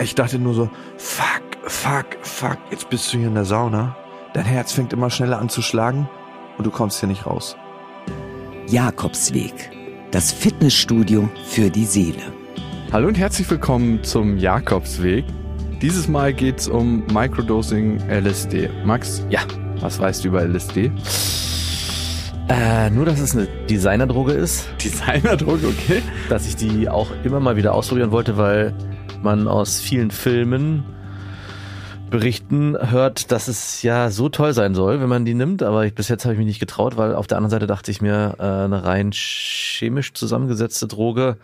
Ich dachte nur so, fuck, fuck, fuck, jetzt bist du hier in der Sauna. Dein Herz fängt immer schneller an zu schlagen und du kommst hier nicht raus. Jakobsweg, das Fitnessstudio für die Seele. Hallo und herzlich willkommen zum Jakobsweg. Dieses Mal geht es um Microdosing LSD. Max, Ja. was weißt du über LSD? Äh, nur, dass es eine Designerdroge ist, Designerdroge, okay. dass ich die auch immer mal wieder ausprobieren wollte, weil man aus vielen Filmen Berichten hört, dass es ja so toll sein soll, wenn man die nimmt, aber ich, bis jetzt habe ich mich nicht getraut, weil auf der anderen Seite dachte ich mir, äh, eine rein chemisch zusammengesetzte Droge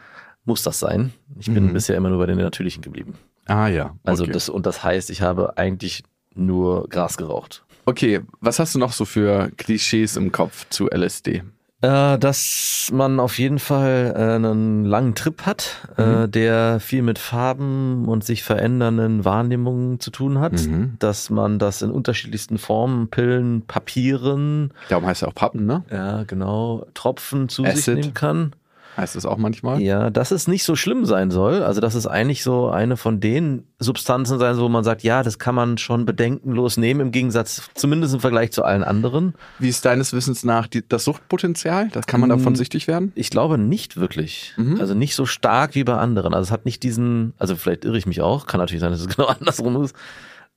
muss das sein. Ich bin Mhm. bisher immer nur bei den natürlichen geblieben. Ah ja. Also okay. das und das heißt, ich habe eigentlich nur Gras geraucht. Okay, was hast du noch so für Klischees im Kopf zu LSD? Äh, dass man auf jeden Fall äh, einen langen Trip hat, äh, der viel mit Farben und sich verändernden Wahrnehmungen zu tun hat. Mhm. Dass man das in unterschiedlichsten Formen, Pillen, Papieren, Darum heißt er auch Pappen, ne? ja genau, Tropfen zu sich Acid. nehmen kann. Heißt es auch manchmal? Ja, dass es nicht so schlimm sein soll. Also dass es eigentlich so eine von den Substanzen sein soll, wo man sagt, ja, das kann man schon bedenkenlos nehmen, im Gegensatz, zumindest im Vergleich zu allen anderen. Wie ist deines Wissens nach die, das Suchtpotenzial? Das kann man davon Mm. süchtig werden? Ich glaube nicht wirklich. Mhm. Also nicht so stark wie bei anderen. Also es hat nicht diesen, also vielleicht irre ich mich auch, kann natürlich sein, dass es genau andersrum ist,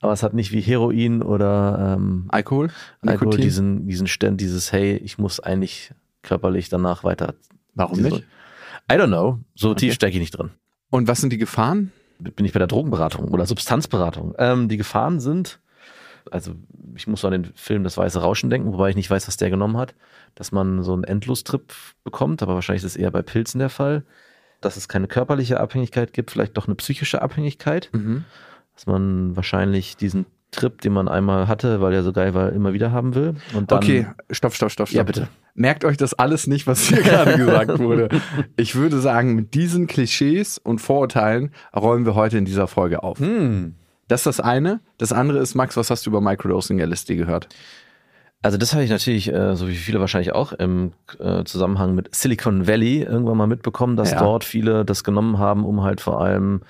aber es hat nicht wie Heroin oder ähm, Alkohol? Alkohol diesen, diesen Stand, dieses, hey, ich muss eigentlich körperlich danach weiter. Warum nicht? I don't know. So Okay. tief stecke ich nicht drin. Und was sind die Gefahren? Bin ich bei der Drogenberatung oder Substanzberatung. Ähm, die Gefahren sind, also ich muss an den Film Das Weiße Rauschen denken, wobei ich nicht weiß, was der genommen hat, dass man so einen Endlostrip bekommt, aber wahrscheinlich ist es eher bei Pilzen der Fall, dass es keine körperliche Abhängigkeit gibt, vielleicht doch eine psychische Abhängigkeit, Mhm. dass man wahrscheinlich diesen Trip, den man einmal hatte, weil er so geil war, immer wieder haben will. Okay, stopp, stopp, stopp, stopp. Ja, bitte. Merkt euch das alles nicht, was hier gerade gesagt wurde. Ich würde sagen, mit diesen Klischees und Vorurteilen räumen wir heute in dieser Folge auf. Hm. Das ist das eine. Das andere ist, Max, was hast du über Microdosing LSD gehört? Also das habe ich natürlich, äh, so wie viele wahrscheinlich auch, im äh, Zusammenhang mit Silicon Valley irgendwann mal mitbekommen, dass Ja. dort viele das genommen haben, um halt vor allem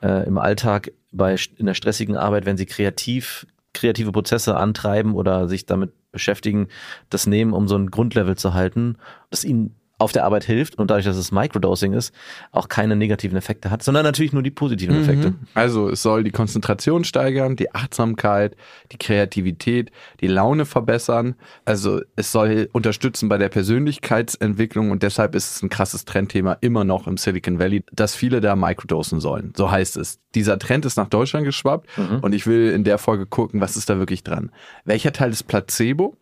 äh, im Alltag bei in der stressigen Arbeit, wenn sie kreativ kreative Prozesse antreiben oder sich damit beschäftigen, das nehmen, um so ein Grundlevel zu halten, das ihnen auf der Arbeit hilft und dadurch, dass es Microdosing ist, auch keine negativen Effekte hat, sondern natürlich nur die positiven Effekte. Also es soll die Konzentration steigern, die Achtsamkeit, die Kreativität, die Laune verbessern. Also es soll unterstützen bei der Persönlichkeitsentwicklung und deshalb ist es ein krasses Trendthema immer noch im Silicon Valley, dass viele da microdosen sollen. So heißt es. Dieser Trend ist nach Deutschland geschwappt und ich will in der Folge gucken, was ist da wirklich dran. Welcher Teil ist Placebo?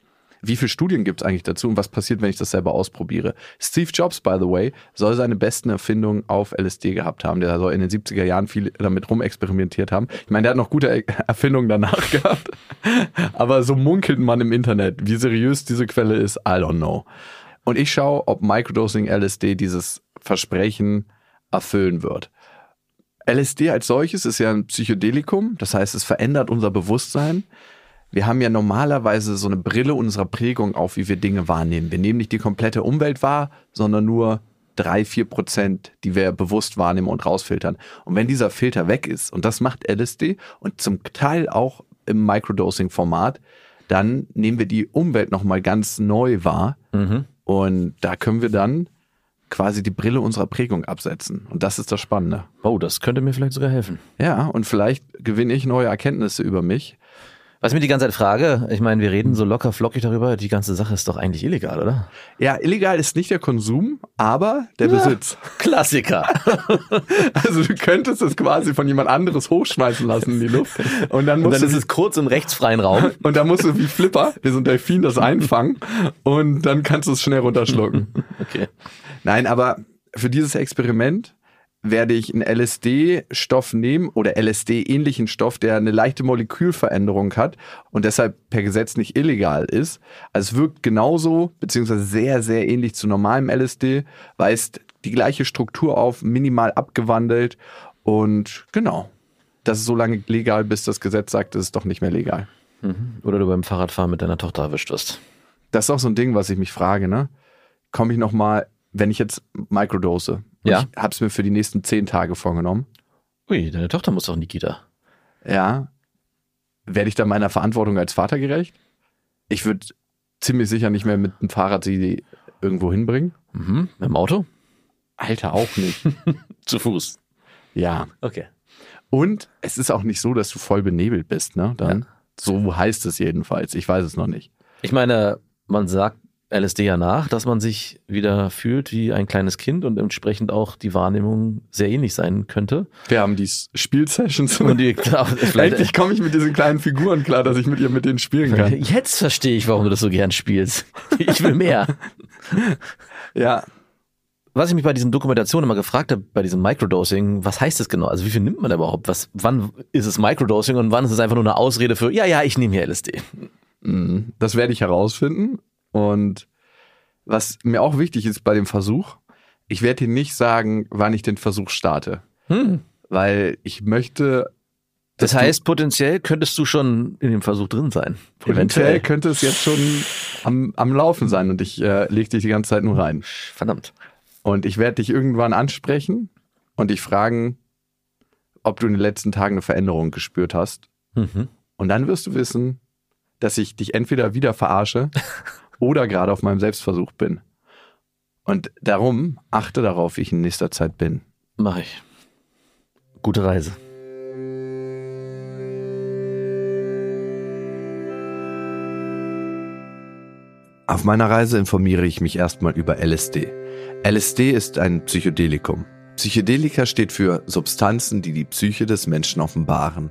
Wie viele Studien gibt es eigentlich dazu und was passiert, wenn ich das selber ausprobiere? Steve Jobs, by the way, soll seine besten Erfindungen auf LSD gehabt haben. Der soll in den 70er Jahren viel damit rumexperimentiert haben. Ich meine, der hat noch gute Er- Erfindungen danach gehabt. Aber so munkelt man im Internet. Wie seriös diese Quelle ist, I don't know. Und ich schaue, ob Microdosing LSD dieses Versprechen erfüllen wird. LSD als solches ist ja ein Psychedelikum, das heißt, es verändert unser Bewusstsein. Wir haben ja normalerweise so eine Brille unserer Prägung auf, wie wir Dinge wahrnehmen. Wir nehmen nicht die komplette Umwelt wahr, sondern nur drei, vier Prozent, die wir bewusst wahrnehmen und rausfiltern. Und wenn dieser Filter weg ist, und das macht LSD und zum Teil auch im Microdosing-Format, dann nehmen wir die Umwelt nochmal ganz neu wahr. Und da können wir dann quasi die Brille unserer Prägung absetzen. Und das ist das Spannende. Oh, das könnte mir vielleicht sogar helfen. Ja, und vielleicht gewinne ich neue Erkenntnisse über mich. Was ich mir die ganze Zeit frage, ich meine, wir reden so locker flockig darüber, die ganze Sache ist doch eigentlich illegal, oder? Ja, illegal ist nicht der Konsum, aber der Besitz. Klassiker. Also du könntest es quasi von jemand anderes hochschmeißen lassen in die Luft. Und dann Und musst dann du ist es kurz im rechtsfreien Raum. und dann musst du wie Flipper, wie so ein Delfin, das einfangen und dann kannst du es schnell runterschlucken. Okay. Nein, aber für dieses Experiment werde ich einen LSD-Stoff nehmen oder LSD-ähnlichen Stoff, der eine leichte Molekülveränderung hat und deshalb per Gesetz nicht illegal ist. Also es wirkt genauso, beziehungsweise sehr, sehr ähnlich zu normalem LSD, weist die gleiche Struktur auf, minimal abgewandelt und genau. Das ist so lange legal, bis das Gesetz sagt, es ist doch nicht mehr legal. Oder du beim Fahrradfahren mit deiner Tochter erwischt wirst. Das ist auch so ein Ding, was ich mich frage, ne? Komme ich nochmal, wenn ich jetzt Microdose, und Ja. ich habe es mir für die nächsten zehn Tage vorgenommen Ui, deine Tochter muss doch in die Kita. Ja. Werde ich da meiner Verantwortung als Vater gerecht? Ich würde ziemlich sicher nicht mehr mit dem Fahrrad sie irgendwo hinbringen. Mhm. Mit dem Auto? Alter, auch nicht. Zu Fuß. ja. Okay. Und es ist auch nicht so, dass du voll benebelt bist, ne? Dann. Ja. So heißt es jedenfalls. Ich weiß es noch nicht. Ich meine, man sagt LSD ja nach, dass man sich wieder fühlt wie ein kleines Kind und entsprechend auch die Wahrnehmung sehr ähnlich sein könnte. Wir haben die Spielsessions. Und die, klar, Endlich komme ich mit diesen kleinen Figuren klar, dass ich mit ihr mit denen spielen kann. jetzt verstehe ich, warum du das so gern spielst. Ich will mehr. Ja, Was ich mich bei diesen Dokumentationen immer gefragt habe, bei diesem Microdosing, was heißt das genau? Also wie viel nimmt man überhaupt? Was, wann ist es Microdosing und wann ist es einfach nur eine Ausrede für, ja, ja, ich nehme hier LSD? Mhm. Das werde ich herausfinden. Und was mir auch wichtig ist bei dem Versuch, ich werde dir nicht sagen, wann ich den Versuch starte. Hm. Weil ich möchte. Das heißt, potenziell könntest du schon in dem Versuch drin sein. potenziell könnte es jetzt schon am, am Laufen sein und ich äh, leg dich die ganze Zeit nur rein. Verdammt. Und ich werde dich irgendwann ansprechen und dich fragen, ob du in den letzten Tagen eine Veränderung gespürt hast. Mhm. Und dann wirst du wissen, dass ich dich entweder wieder verarsche oder gerade auf meinem Selbstversuch bin. Und darum achte darauf, wie ich in nächster Zeit bin. Mach ich. Gute Reise. Auf meiner Reise informiere ich mich erstmal über LSD. LSD ist ein Psychedelikum. Psychedelika steht für Substanzen, die die Psyche des Menschen offenbaren.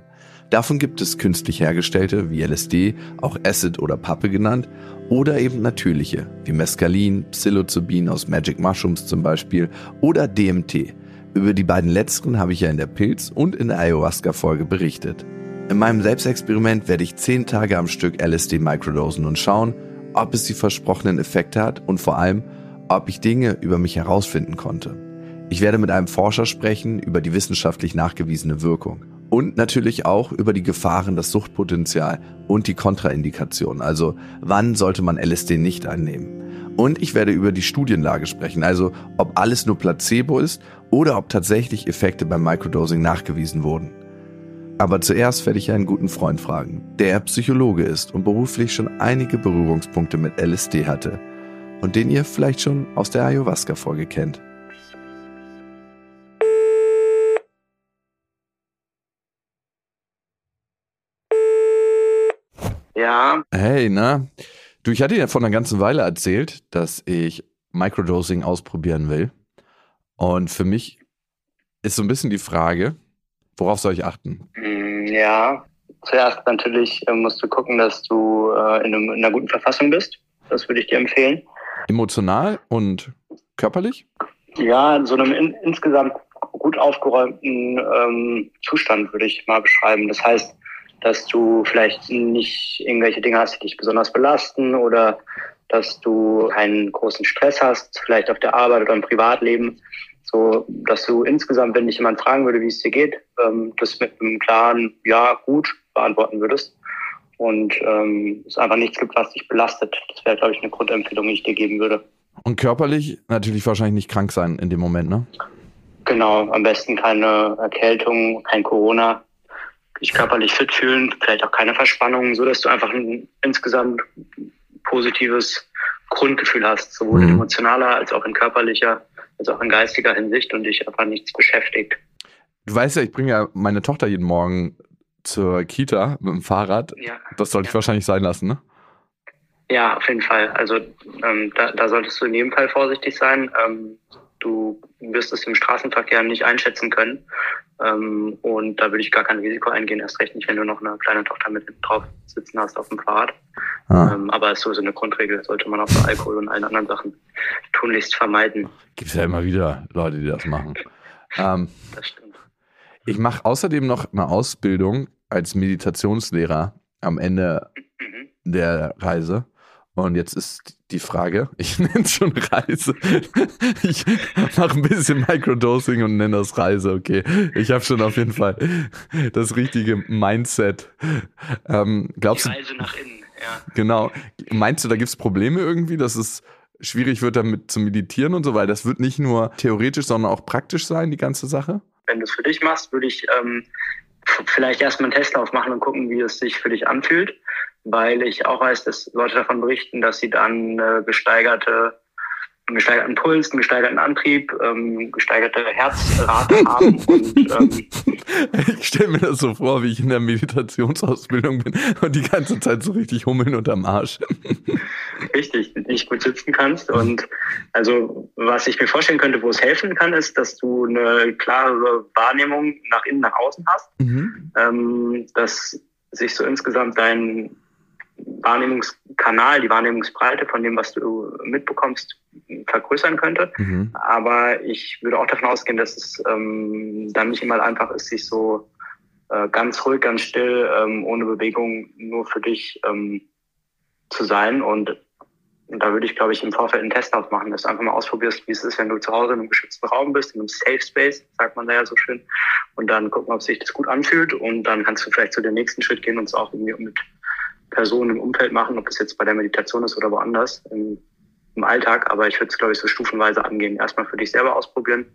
Davon gibt es künstlich hergestellte wie LSD, auch Acid oder Pappe genannt, oder eben natürliche wie Mescalin, Psilocybin aus Magic Mushrooms zum Beispiel oder DMT. Über die beiden letzteren habe ich ja in der Pilz- und in der Ayahuasca-Folge berichtet. In meinem Selbstexperiment werde ich zehn Tage am Stück LSD microdosen und schauen, ob es die versprochenen Effekte hat und vor allem, ob ich Dinge über mich herausfinden konnte. Ich werde mit einem Forscher sprechen über die wissenschaftlich nachgewiesene Wirkung und natürlich auch über die Gefahren, das Suchtpotenzial und die Kontraindikationen, also wann sollte man LSD nicht einnehmen. Und ich werde über die Studienlage sprechen, also ob alles nur Placebo ist oder ob tatsächlich Effekte beim Microdosing nachgewiesen wurden. Aber zuerst werde ich einen guten Freund fragen, der Psychologe ist und beruflich schon einige Berührungspunkte mit LSD hatte und den ihr vielleicht schon aus der Ayahuasca-Folge kennt. Ja, Hey, na? Du, ich hatte dir vor einer ganzen Weile erzählt, dass ich Microdosing ausprobieren will. Und für mich ist so ein bisschen die Frage, worauf soll ich achten? mm, ja. Zuerst natürlich äh, musst du gucken, dass du äh, in, einem, in einer guten Verfassung bist. Das würde ich dir empfehlen. Emotional und körperlich? Ja, in so einem in, insgesamt gut aufgeräumten ähm, Zustand würde ich mal beschreiben. Das heißt, dass du vielleicht nicht irgendwelche Dinge hast, die dich besonders belasten oder dass du keinen großen Stress hast, vielleicht auf der Arbeit oder im Privatleben. So, dass du insgesamt, wenn dich jemand fragen würde, wie es dir geht, ähm, das mit einem klaren Ja, gut beantworten würdest. Und ähm, es einfach nichts gibt, was dich belastet. Das wäre, glaube ich, eine Grundempfehlung, die ich dir geben würde. Und körperlich natürlich wahrscheinlich nicht krank sein in dem Moment, ne? Genau, am besten keine Erkältung, kein Corona. Dich körperlich fit fühlen, vielleicht auch keine Verspannungen, so dass du einfach ein insgesamt positives Grundgefühl hast, sowohl in Mhm. emotionaler als auch in körperlicher, als auch in geistiger Hinsicht und dich einfach nichts beschäftigt. Du weißt ja, ich bringe ja meine Tochter jeden Morgen zur Kita mit dem Fahrrad. Ja, Das sollte ich Ja. wahrscheinlich sein lassen, ne? ja auf jeden Fall. Also ähm, da, da solltest du in jedem Fall vorsichtig sein. Ähm, du wirst es im Straßenverkehr nicht einschätzen können. Ähm, und da würde ich gar kein Risiko eingehen, erst recht nicht, wenn du noch eine kleine Tochter mit drauf sitzen hast auf dem Fahrrad. Ah. Ähm, aber es ist sowieso eine Grundregel, sollte man auch bei Alkohol und allen anderen Sachen tunlichst vermeiden. Gibt es ja immer wieder Leute, die das machen. ähm, Das stimmt. ich mache außerdem noch eine Ausbildung als Meditationslehrer am Ende Mhm. der Reise. Und jetzt ist die Frage, ich nenne es schon Reise. Ich mache ein bisschen Microdosing und nenne das Reise, okay. Ich habe schon auf jeden Fall das richtige Mindset. Ähm, glaubst Die du, Reise nach innen, ja. genau, meinst du, da gibt es Probleme irgendwie, dass es schwierig wird, damit zu meditieren und so, weil das wird nicht nur theoretisch, sondern auch praktisch sein, die ganze Sache? wenn du es für dich machst, würde ich ähm, vielleicht erstmal einen Testlauf machen und gucken, wie es sich für dich anfühlt, weil ich auch weiß, dass Leute davon berichten, dass sie dann äh, gesteigerte einen gesteigerten Puls, einen gesteigerten Antrieb, ähm, gesteigerte Herzrate haben. Und, ähm, ich stelle mir das so vor, wie ich in der Meditationsausbildung bin und die ganze Zeit so richtig hummeln unterm Arsch. Richtig, nicht gut sitzen kannst. Und also was ich mir vorstellen könnte, wo es helfen kann, ist, dass du eine klare Wahrnehmung nach innen, nach außen hast. Mhm. Ähm, dass sich so insgesamt dein Wahrnehmungskanal, die Wahrnehmungsbreite von dem, was du mitbekommst, vergrößern könnte. Mhm. Aber ich würde auch davon ausgehen, dass es ähm, dann nicht immer einfach ist, sich so äh, ganz ruhig, ganz still, ähm, ohne Bewegung nur für dich ähm, zu sein. Und da würde ich, glaube ich, im Vorfeld einen Test aufmachen, dass du einfach mal ausprobierst, wie es ist, wenn du zu Hause in einem geschützten Raum bist, in einem Safe Space, sagt man da ja so schön, und dann gucken, ob sich das gut anfühlt. Und dann kannst du vielleicht zu dem nächsten Schritt gehen und es auch irgendwie mit Personen im Umfeld machen, ob das jetzt bei der Meditation ist oder woanders im, im Alltag. Aber ich würde es, glaube ich, so stufenweise angehen. Erstmal für dich selber ausprobieren,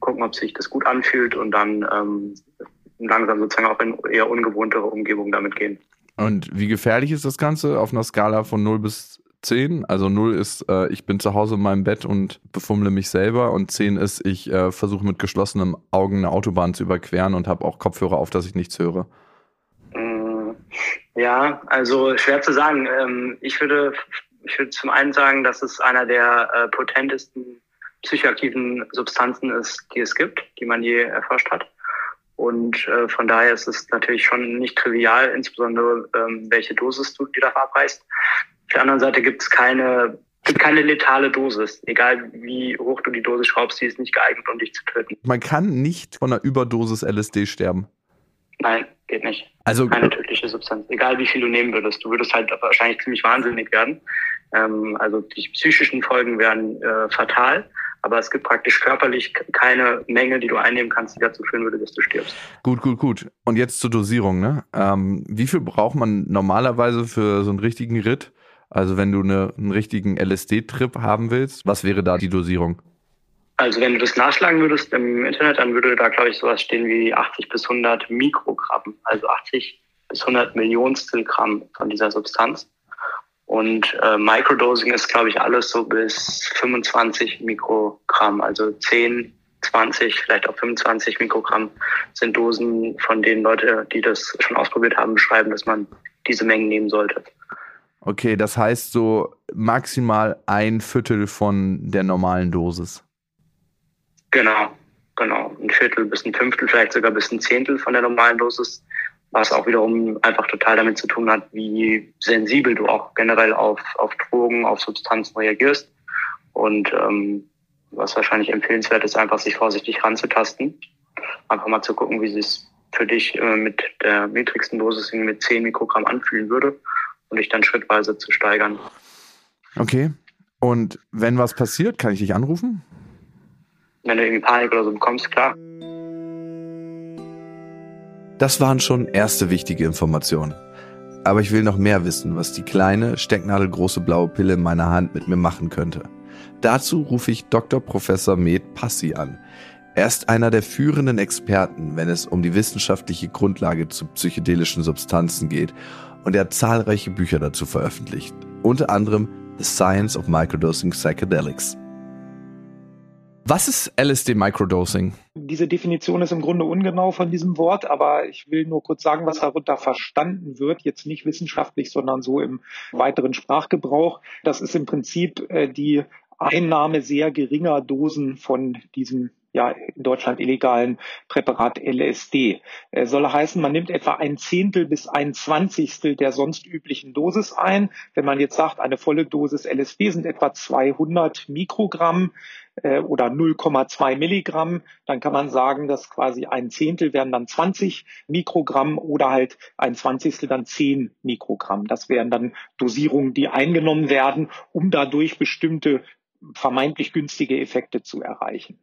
gucken, ob sich das gut anfühlt und dann ähm, langsam sozusagen auch in eher ungewohntere Umgebungen damit gehen. Und wie gefährlich ist das Ganze auf einer Skala von 0 bis 10? Also 0 ist, äh, ich bin zu Hause in meinem Bett und befummle mich selber und 10 ist, ich äh, versuche mit geschlossenen Augen eine Autobahn zu überqueren und habe auch Kopfhörer auf, dass ich nichts höre. Ja, also schwer zu sagen. Ähm, ich würde, ich würde zum einen sagen, dass es einer der äh, potentesten psychoaktiven Substanzen ist, die es gibt, die man je erforscht hat. Und äh, von daher ist es natürlich schon nicht trivial, insbesondere ähm, welche Dosis du dir da verabreichst. Auf der anderen Seite gibt es keine, keine letale Dosis. Egal wie hoch du die Dosis schraubst, die ist nicht geeignet, um dich zu töten. Man kann nicht von einer Überdosis LSD sterben. Nein, geht nicht. Also keine tödliche Substanz. Egal wie viel du nehmen würdest, du würdest halt wahrscheinlich ziemlich wahnsinnig werden. Ähm, also die psychischen Folgen wären äh, fatal. Aber es gibt praktisch körperlich keine Menge, die du einnehmen kannst, die dazu führen würde, dass du stirbst. Gut, gut, gut. Und jetzt zur Dosierung. Ne? Ähm, wie viel braucht man normalerweise für so einen richtigen Ritt? Also wenn du eine, einen richtigen LSD-Trip haben willst, was wäre da die Dosierung? Also wenn du das nachschlagen würdest im Internet, dann würde da, glaube ich, sowas stehen wie 80 bis 100 Mikrogramm, also 80 bis 100 Millionstel Gramm von dieser Substanz. Und äh, Microdosing ist, glaube ich, alles so bis 25 Mikrogramm, also 10, 20, vielleicht auch 25 Mikrogramm sind Dosen, von denen Leute, die das schon ausprobiert haben, beschreiben, dass man diese Mengen nehmen sollte. Okay, das heißt so maximal ein Viertel von der normalen Dosis. Genau, genau. Ein Viertel bis ein Fünftel, vielleicht sogar bis ein Zehntel von der normalen Dosis, was auch wiederum einfach total damit zu tun hat, wie sensibel du auch generell auf, auf Drogen, auf Substanzen reagierst. Und ähm, was wahrscheinlich empfehlenswert ist, einfach sich vorsichtig ranzutasten. Einfach mal zu gucken, wie es für dich äh, mit der niedrigsten Dosis mit 10 Mikrogramm anfühlen würde und dich dann schrittweise zu steigern. Okay. Und wenn was passiert, kann ich dich anrufen? Wenn du irgendwie Panik oder so bekommst, klar. Das waren schon erste wichtige Informationen. Aber ich will noch mehr wissen, was die kleine, stecknadelgroße blaue Pille in meiner Hand mit mir machen könnte. Dazu rufe ich Dr. Professor Med Passi an. Er ist einer der führenden Experten, wenn es um die wissenschaftliche Grundlage zu psychedelischen Substanzen geht und er hat zahlreiche Bücher dazu veröffentlicht, unter anderem The Science of Microdosing Psychedelics. Was ist LSD Microdosing? Diese Definition ist im Grunde ungenau von diesem Wort, aber ich will nur kurz sagen, was darunter verstanden wird, jetzt nicht wissenschaftlich, sondern so im weiteren Sprachgebrauch. Das ist im Prinzip äh, die Einnahme sehr geringer Dosen von diesem ja in Deutschland illegalen Präparat LSD. Äh, soll heißen, man nimmt etwa ein Zehntel bis ein Zwanzigstel der sonst üblichen Dosis ein. Wenn man jetzt sagt, eine volle Dosis LSD sind etwa 200 Mikrogramm, äh, oder 0,2 Milligramm, dann kann man sagen, dass quasi ein Zehntel wären dann 20 Mikrogramm oder halt ein Zwanzigstel dann 10 Mikrogramm. Das wären dann Dosierungen, die eingenommen werden, um dadurch bestimmte vermeintlich günstige Effekte zu erreichen.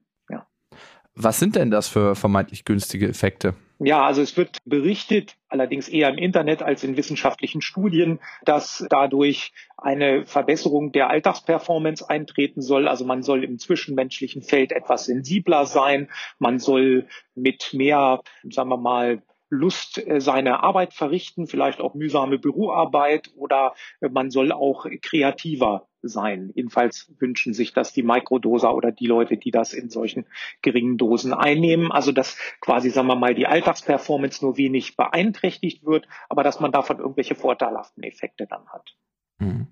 Was sind denn das für vermeintlich günstige Effekte? Ja, also es wird berichtet, allerdings eher im Internet als in wissenschaftlichen Studien, dass dadurch eine Verbesserung der Alltagsperformance eintreten soll. Also man soll im zwischenmenschlichen Feld etwas sensibler sein. Man soll mit mehr, sagen wir mal, Lust äh, seine Arbeit verrichten, vielleicht auch mühsame Büroarbeit oder äh, man soll auch kreativer sein. Jedenfalls wünschen sich das die Mikrodoser oder die Leute, die das in solchen geringen Dosen einnehmen. Also dass quasi, sagen wir mal, die Alltagsperformance nur wenig beeinträchtigt wird, aber dass man davon irgendwelche vorteilhaften Effekte dann hat. Mhm.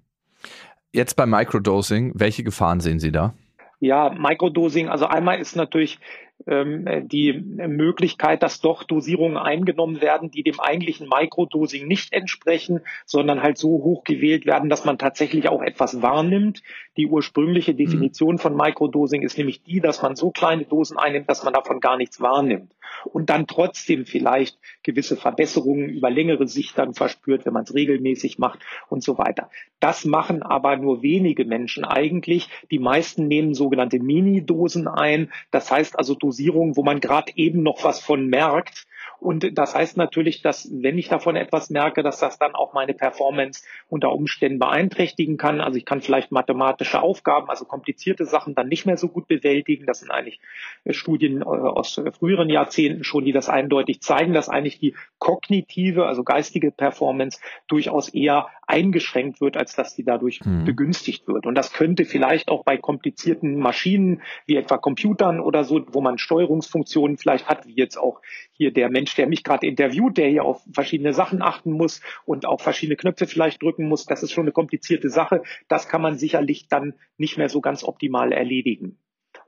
Jetzt beim Microdosing, welche Gefahren sehen Sie da? Ja, Microdosing, also einmal ist natürlich die Möglichkeit, dass doch Dosierungen eingenommen werden, die dem eigentlichen Mikrodosing nicht entsprechen, sondern halt so hoch gewählt werden, dass man tatsächlich auch etwas wahrnimmt. Die ursprüngliche Definition von Microdosing ist nämlich die, dass man so kleine Dosen einnimmt, dass man davon gar nichts wahrnimmt und dann trotzdem vielleicht gewisse Verbesserungen über längere Sicht dann verspürt, wenn man es regelmäßig macht und so weiter. Das machen aber nur wenige Menschen eigentlich. Die meisten nehmen sogenannte Mini-Dosen ein. Das heißt also Dosierungen, wo man gerade eben noch was von merkt, und das heißt natürlich, dass wenn ich davon etwas merke, dass das dann auch meine Performance unter Umständen beeinträchtigen kann. Also ich kann vielleicht mathematische Aufgaben, also komplizierte Sachen dann nicht mehr so gut bewältigen. Das sind eigentlich äh, Studien äh, aus früheren Jahrzehnten schon, die das eindeutig zeigen, dass eigentlich die kognitive, also geistige Performance durchaus eher eingeschränkt wird, als dass die dadurch mhm. begünstigt wird. Und das könnte vielleicht auch bei komplizierten Maschinen wie etwa Computern oder so, wo man Steuerungsfunktionen vielleicht hat, wie jetzt auch hier der Mensch, der mich gerade interviewt, der hier auf verschiedene Sachen achten muss und auch verschiedene Knöpfe vielleicht drücken muss, das ist schon eine komplizierte Sache. Das kann man sicherlich dann nicht mehr so ganz optimal erledigen.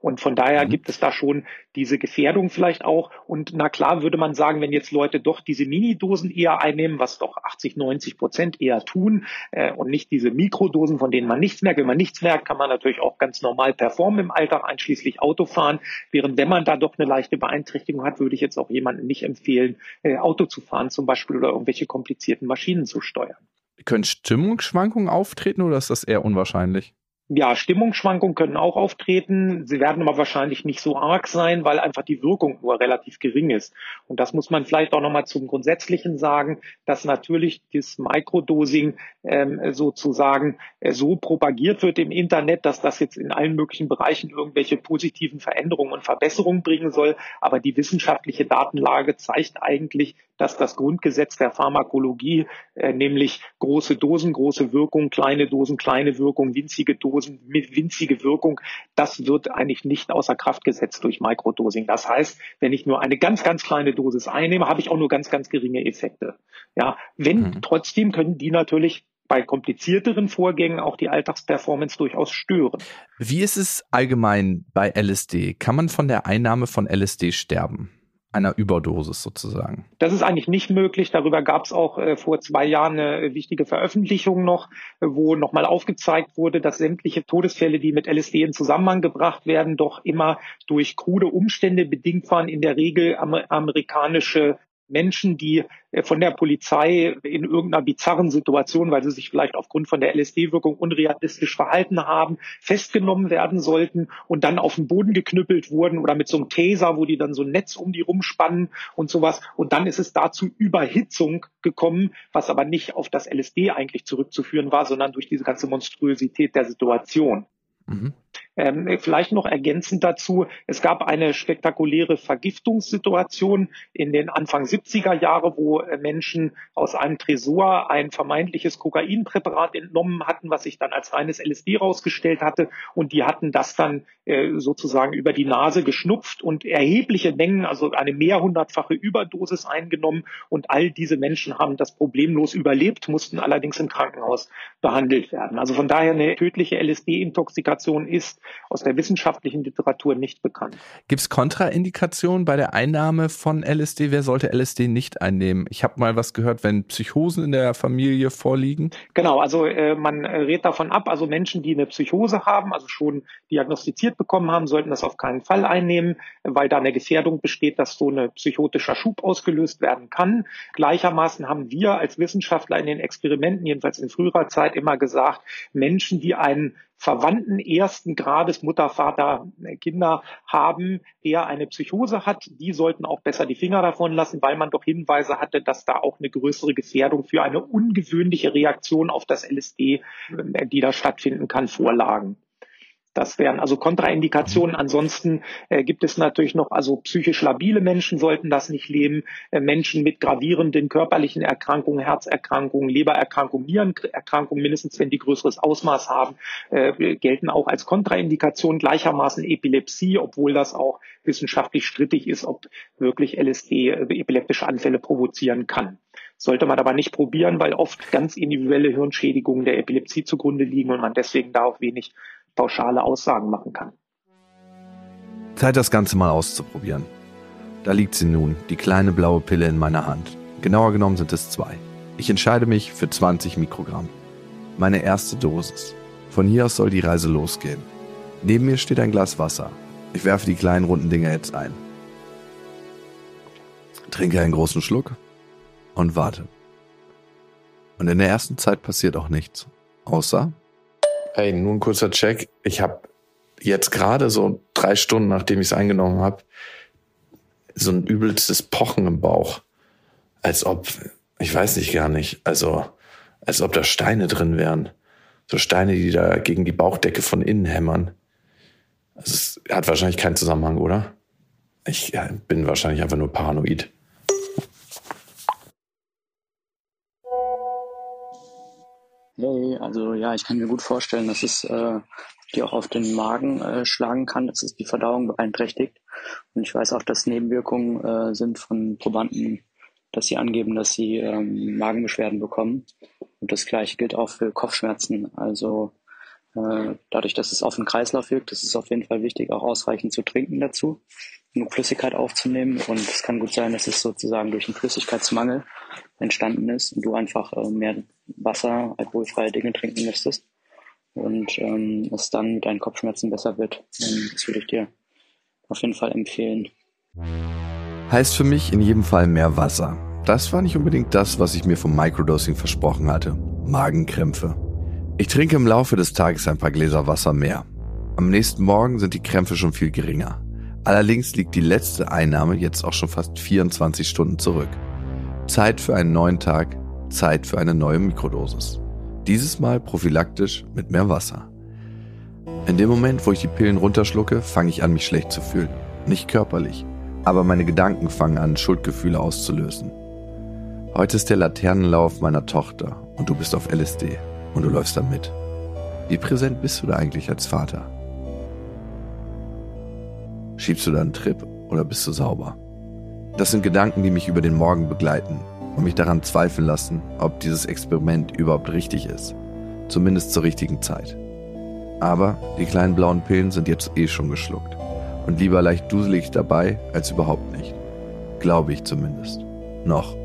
Und von daher mhm. gibt es da schon diese Gefährdung vielleicht auch. Und na klar würde man sagen, wenn jetzt Leute doch diese Mini-Dosen eher einnehmen, was doch 80, 90 Prozent eher tun äh, und nicht diese Mikrodosen, von denen man nichts merkt. Wenn man nichts merkt, kann man natürlich auch ganz normal performen im Alltag, einschließlich Autofahren. Während wenn man da doch eine leichte Beeinträchtigung hat, würde ich jetzt auch jemandem nicht empfehlen, äh, Auto zu fahren zum Beispiel oder irgendwelche komplizierten Maschinen zu steuern. Können Stimmungsschwankungen auftreten oder ist das eher unwahrscheinlich? Ja, Stimmungsschwankungen können auch auftreten. Sie werden aber wahrscheinlich nicht so arg sein, weil einfach die Wirkung nur relativ gering ist. Und das muss man vielleicht auch nochmal zum Grundsätzlichen sagen, dass natürlich das Microdosing ähm, sozusagen äh, so propagiert wird im Internet, dass das jetzt in allen möglichen Bereichen irgendwelche positiven Veränderungen und Verbesserungen bringen soll. Aber die wissenschaftliche Datenlage zeigt eigentlich, dass das Grundgesetz der Pharmakologie, äh, nämlich große Dosen, große Wirkung, kleine Dosen, kleine Wirkung, winzige Dosen, Mit winzige Wirkung, das wird eigentlich nicht außer Kraft gesetzt durch Mikrodosing. Das heißt, wenn ich nur eine ganz, ganz kleine Dosis einnehme, habe ich auch nur ganz, ganz geringe Effekte. Ja, wenn mhm. trotzdem können die natürlich bei komplizierteren Vorgängen auch die Alltagsperformance durchaus stören. Wie ist es allgemein bei LSD? Kann man von der Einnahme von LSD sterben? Einer Überdosis sozusagen. Das ist eigentlich nicht möglich. Darüber gab es auch äh, vor zwei Jahren eine wichtige Veröffentlichung noch, wo nochmal aufgezeigt wurde, dass sämtliche Todesfälle, die mit LSD in Zusammenhang gebracht werden, doch immer durch krude Umstände bedingt waren, in der Regel amerikanische Menschen, die äh, von der Polizei in irgendeiner bizarren Situation, weil sie sich vielleicht aufgrund von der LSD-Wirkung unrealistisch verhalten haben, festgenommen werden sollten und dann auf den Boden geknüppelt wurden oder mit so einem Taser, wo die dann so ein Netz um die rumspannen und sowas. Und dann ist es dazu Überhitzung gekommen, was aber nicht auf das LSD eigentlich zurückzuführen war, sondern durch diese ganze Monstrosität der Situation. Mhm. Ähm, vielleicht noch ergänzend dazu, es gab eine spektakuläre Vergiftungssituation in den Anfang 70er Jahre, wo äh, Menschen aus einem Tresor ein vermeintliches Kokainpräparat entnommen hatten, was sich dann als reines LSD rausgestellt hatte. Und die hatten das dann äh, sozusagen über die Nase geschnupft und erhebliche Mengen, also eine mehrhundertfache Überdosis eingenommen. Und all diese Menschen haben das problemlos überlebt, mussten allerdings im Krankenhaus behandelt werden. Also von daher eine tödliche LSD-Intoxikation ist aus der wissenschaftlichen Literatur nicht bekannt. Gibt es Kontraindikationen bei der Einnahme von LSD? Wer sollte LSD nicht einnehmen? Ich habe mal was gehört, wenn Psychosen in der Familie vorliegen. Genau, also äh, man rät davon ab, also Menschen, die eine Psychose haben, also schon diagnostiziert bekommen haben, sollten das auf keinen Fall einnehmen, weil da eine Gefährdung besteht, dass so ein psychotischer Schub ausgelöst werden kann. Gleichermaßen haben wir als Wissenschaftler in den Experimenten, jedenfalls in früherer Zeit, immer gesagt, Menschen, die einen Verwandten ersten Grades Mutter, Vater, äh, Kinder haben, der eine Psychose hat, die sollten auch besser die Finger davon lassen, weil man doch Hinweise hatte, dass da auch eine größere Gefährdung für eine ungewöhnliche Reaktion auf das LSD, äh, die da stattfinden kann, vorlagen. Das wären also Kontraindikationen. Mhm. Ansonsten äh, gibt es natürlich noch, also psychisch labile Menschen sollten das nicht leben. Äh, Menschen mit gravierenden körperlichen Erkrankungen, Herzerkrankungen, Lebererkrankungen, Nierenerkrankungen, mindestens wenn die größeres Ausmaß haben, äh, gelten auch als Kontraindikation. Gleichermaßen Epilepsie, obwohl das auch wissenschaftlich strittig ist, ob wirklich LSD äh, epileptische Anfälle provozieren kann. Sollte man aber nicht probieren, weil oft ganz individuelle Hirnschädigungen der Epilepsie zugrunde liegen und man deswegen da auch wenig pauschale Aussagen machen kann. Zeit, das Ganze mal auszuprobieren. Da liegt sie nun, die kleine blaue Pille in meiner Hand. Genauer genommen sind es zwei. Ich entscheide mich für 20 Mikrogramm. Meine erste Dosis. Von hier aus soll die Reise losgehen. Neben mir steht ein Glas Wasser. Ich werfe die kleinen runden Dinger jetzt ein. Trinke einen großen Schluck und warte. Und in der ersten Zeit passiert auch nichts. Außer Ey, nur ein kurzer Check. Ich habe jetzt gerade so drei Stunden, nachdem ich es eingenommen habe, so ein übelstes Pochen im Bauch. Als ob, ich weiß nicht gar nicht, also als ob da Steine drin wären. So Steine, die da gegen die Bauchdecke von innen hämmern. Also es hat wahrscheinlich keinen Zusammenhang, oder? Ich bin wahrscheinlich einfach nur paranoid. Hey, also ja, ich kann mir gut vorstellen, dass es äh, die auch auf den Magen äh, schlagen kann, dass es die Verdauung beeinträchtigt. Und ich weiß auch, dass Nebenwirkungen äh, sind von Probanden, dass sie angeben, dass sie ähm, Magenbeschwerden bekommen. Und das gleiche gilt auch für Kopfschmerzen. Also äh, dadurch, dass es auf den Kreislauf wirkt, ist es auf jeden Fall wichtig, auch ausreichend zu trinken dazu, genug Flüssigkeit aufzunehmen. Und es kann gut sein, dass es sozusagen durch einen Flüssigkeitsmangel entstanden ist und du einfach äh, mehr Wasser, alkoholfreie Dinge trinken müsstest und ähm, es dann mit deinen Kopfschmerzen besser wird. Und das würde ich dir auf jeden Fall empfehlen. Heißt für mich in jedem Fall mehr Wasser. Das war nicht unbedingt das, was ich mir vom Microdosing versprochen hatte. Magenkrämpfe. Ich trinke im Laufe des Tages ein paar Gläser Wasser mehr. Am nächsten Morgen sind die Krämpfe schon viel geringer. Allerdings liegt die letzte Einnahme jetzt auch schon fast 24 Stunden zurück. Zeit für einen neuen Tag, Zeit für eine neue Mikrodosis. Dieses Mal prophylaktisch mit mehr Wasser. In dem Moment, wo ich die Pillen runterschlucke, fange ich an, mich schlecht zu fühlen. Nicht körperlich, aber meine Gedanken fangen an, Schuldgefühle auszulösen. Heute ist der Laternenlauf meiner Tochter und du bist auf LSD und du läufst da mit. Wie präsent bist du da eigentlich als Vater? Schiebst du da einen Trip oder bist du sauber? Das sind Gedanken, die mich über den Morgen begleiten und mich daran zweifeln lassen, ob dieses Experiment überhaupt richtig ist. Zumindest zur richtigen Zeit. Aber die kleinen blauen Pillen sind jetzt eh schon geschluckt. Und lieber leicht duselig dabei, als überhaupt nicht. Glaube ich zumindest. Noch.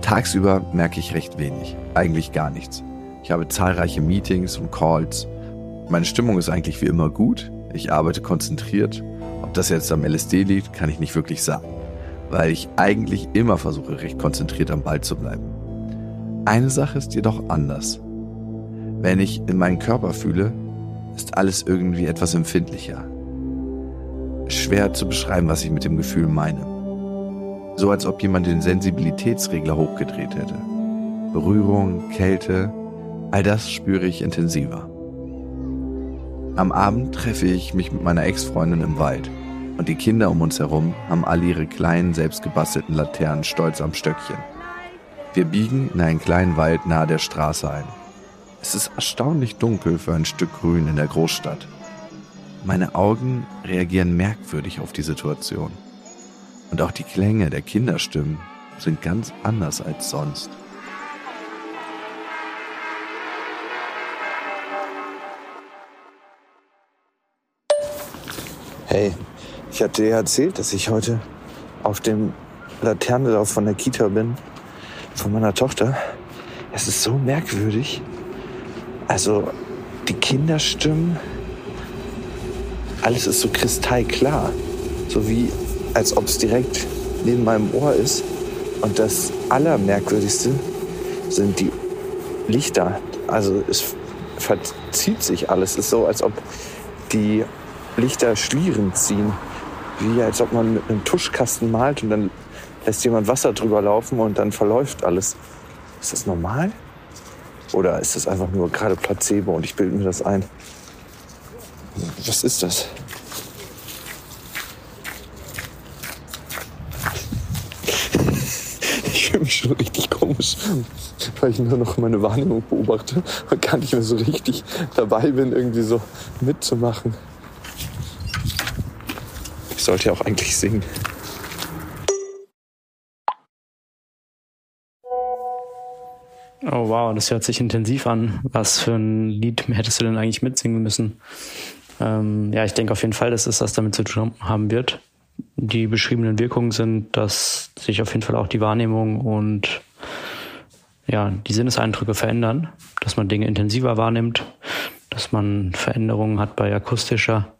Tagsüber merke ich recht wenig. Eigentlich gar nichts. Ich habe zahlreiche Meetings und Calls. Meine Stimmung ist eigentlich wie immer gut. Ich arbeite konzentriert ob das jetzt am LSD liegt, kann ich nicht wirklich sagen, weil ich eigentlich immer versuche, recht konzentriert am Ball zu bleiben. Eine Sache ist jedoch anders. Wenn ich in meinen Körper fühle, ist alles irgendwie etwas empfindlicher. Schwer zu beschreiben, was ich mit dem Gefühl meine. So als ob jemand den Sensibilitätsregler hochgedreht hätte. Berührung, Kälte, all das spüre ich intensiver. Am Abend treffe ich mich mit meiner Ex-Freundin im Wald und die Kinder um uns herum haben alle ihre kleinen, selbstgebastelten Laternen stolz am Stöckchen. Wir biegen in einen kleinen Wald nahe der Straße ein. Es ist erstaunlich dunkel für ein Stück Grün in der Großstadt. Meine Augen reagieren merkwürdig auf die Situation. Und auch die Klänge der Kinderstimmen sind ganz anders als sonst. Hey, ich hatte dir erzählt, dass ich heute auf dem Laternenlauf von der Kita bin, von meiner Tochter. Es ist so merkwürdig. Also die Kinderstimmen, alles ist so kristallklar. So wie als ob es direkt neben meinem Ohr ist. Und das Allermerkwürdigste sind die Lichter. Also es verzieht sich alles. Es ist so, als ob die Lichter Schlieren ziehen. Wie als ob man mit einem Tuschkasten malt und dann lässt jemand Wasser drüber laufen und dann verläuft alles. Ist das normal? Oder ist das einfach nur gerade Placebo und ich bilde mir das ein? Was ist das? Ich fühle mich schon richtig komisch, weil ich nur noch meine Wahrnehmung beobachte und gar nicht mehr so richtig dabei bin, irgendwie so mitzumachen. Sollte ja auch eigentlich singen. Oh wow, das hört sich intensiv an. Was für ein Lied hättest du denn eigentlich mitsingen müssen? Ähm, ja, ich denke auf jeden Fall, dass es das damit zu tun haben wird. Die beschriebenen Wirkungen sind, dass sich auf jeden Fall auch die Wahrnehmung und ja, die Sinneseindrücke verändern, dass man Dinge intensiver wahrnimmt, dass man Veränderungen hat bei akustischer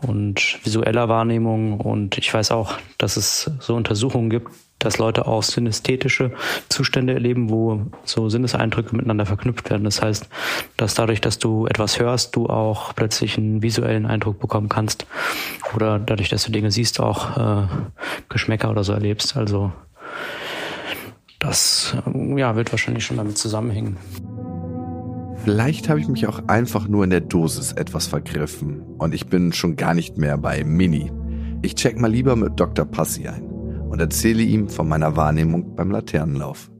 und visueller Wahrnehmung. Und ich weiß auch, dass es so Untersuchungen gibt, dass Leute auch synästhetische Zustände erleben, wo so Sinneseindrücke miteinander verknüpft werden. Das heißt, dass dadurch, dass du etwas hörst, du auch plötzlich einen visuellen Eindruck bekommen kannst. Oder dadurch, dass du Dinge siehst, auch äh, Geschmäcker oder so erlebst. Also das ja, wird wahrscheinlich schon damit zusammenhängen. Vielleicht habe ich mich auch einfach nur in der Dosis etwas vergriffen und ich bin schon gar nicht mehr bei Mini. Ich check mal lieber mit Dr. Passi ein und erzähle ihm von meiner Wahrnehmung beim Laternenlauf.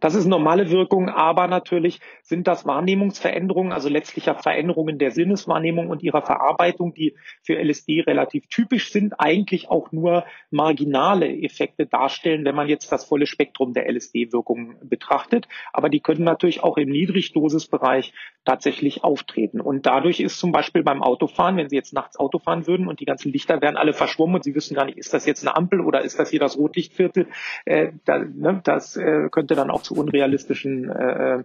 Das ist normale Wirkung, aber natürlich sind das Wahrnehmungsveränderungen, also letztlich ja Veränderungen der Sinneswahrnehmung und ihrer Verarbeitung, die für LSD relativ typisch sind, eigentlich auch nur marginale Effekte darstellen, wenn man jetzt das volle Spektrum der LSD-Wirkung betrachtet. Aber die können natürlich auch im Niedrigdosisbereich tatsächlich auftreten. Und dadurch ist zum Beispiel beim Autofahren, wenn Sie jetzt nachts Auto fahren würden und die ganzen Lichter wären alle verschwommen und Sie wissen gar nicht, ist das jetzt eine Ampel oder ist das hier das Rotlichtviertel, äh, da, ne, das äh, könnte dann auch zu unrealistischen äh,